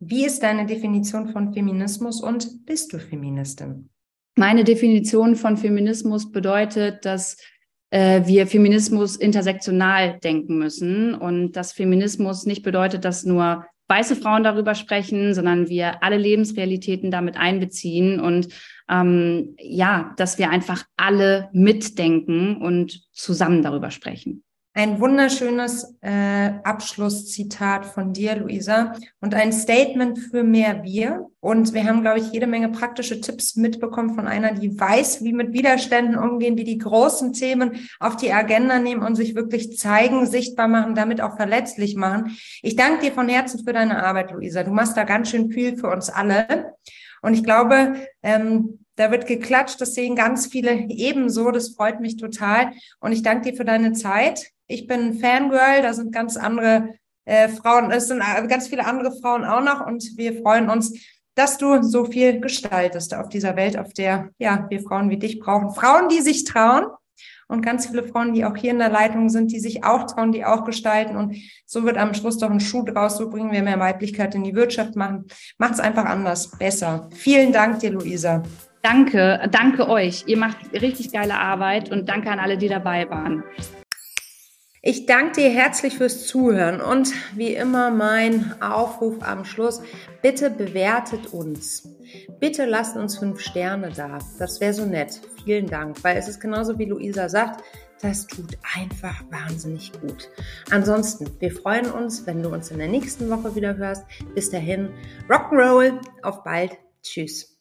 Wie ist deine Definition von Feminismus und bist du Feministin? Meine Definition von Feminismus bedeutet, dass äh, wir Feminismus intersektional denken müssen und dass Feminismus nicht bedeutet, dass nur weiße Frauen darüber sprechen, sondern wir alle Lebensrealitäten damit einbeziehen und ähm, ja, dass wir einfach alle mitdenken und zusammen darüber sprechen. Ein wunderschönes äh, Abschlusszitat von dir, Luisa, und ein Statement für mehr Wir. Und wir haben, glaube ich, jede Menge praktische Tipps mitbekommen von einer, die weiß, wie mit Widerständen umgehen, wie die großen Themen auf die Agenda nehmen und sich wirklich zeigen, sichtbar machen, damit auch verletzlich machen. Ich danke dir von Herzen für deine Arbeit, Luisa. Du machst da ganz schön viel für uns alle. Und ich glaube, ähm, da wird geklatscht, das sehen ganz viele ebenso. Das freut mich total. Und ich danke dir für deine Zeit. Ich bin Fangirl, da sind ganz andere äh, Frauen, es sind äh, ganz viele andere Frauen auch noch und wir freuen uns, dass du so viel gestaltest auf dieser Welt, auf der ja wir Frauen wie dich brauchen. Frauen, die sich trauen und ganz viele Frauen, die auch hier in der Leitung sind, die sich auch trauen, die auch gestalten. Und so wird am Schluss doch ein Schuh draus. So bringen wir mehr Weiblichkeit in die Wirtschaft machen. Es einfach anders, besser. Vielen Dank dir, Luisa. Danke, danke euch. Ihr macht richtig geile Arbeit und danke an alle, die dabei waren. Ich danke dir herzlich fürs Zuhören und wie immer mein Aufruf am Schluss, bitte bewertet uns. Bitte lasst uns fünf Sterne da. Das wäre so nett. Vielen Dank, weil es ist genauso wie Luisa sagt, das tut einfach wahnsinnig gut. Ansonsten, wir freuen uns, wenn du uns in der nächsten Woche wieder hörst. Bis dahin, Rock'n'Roll, auf bald, tschüss.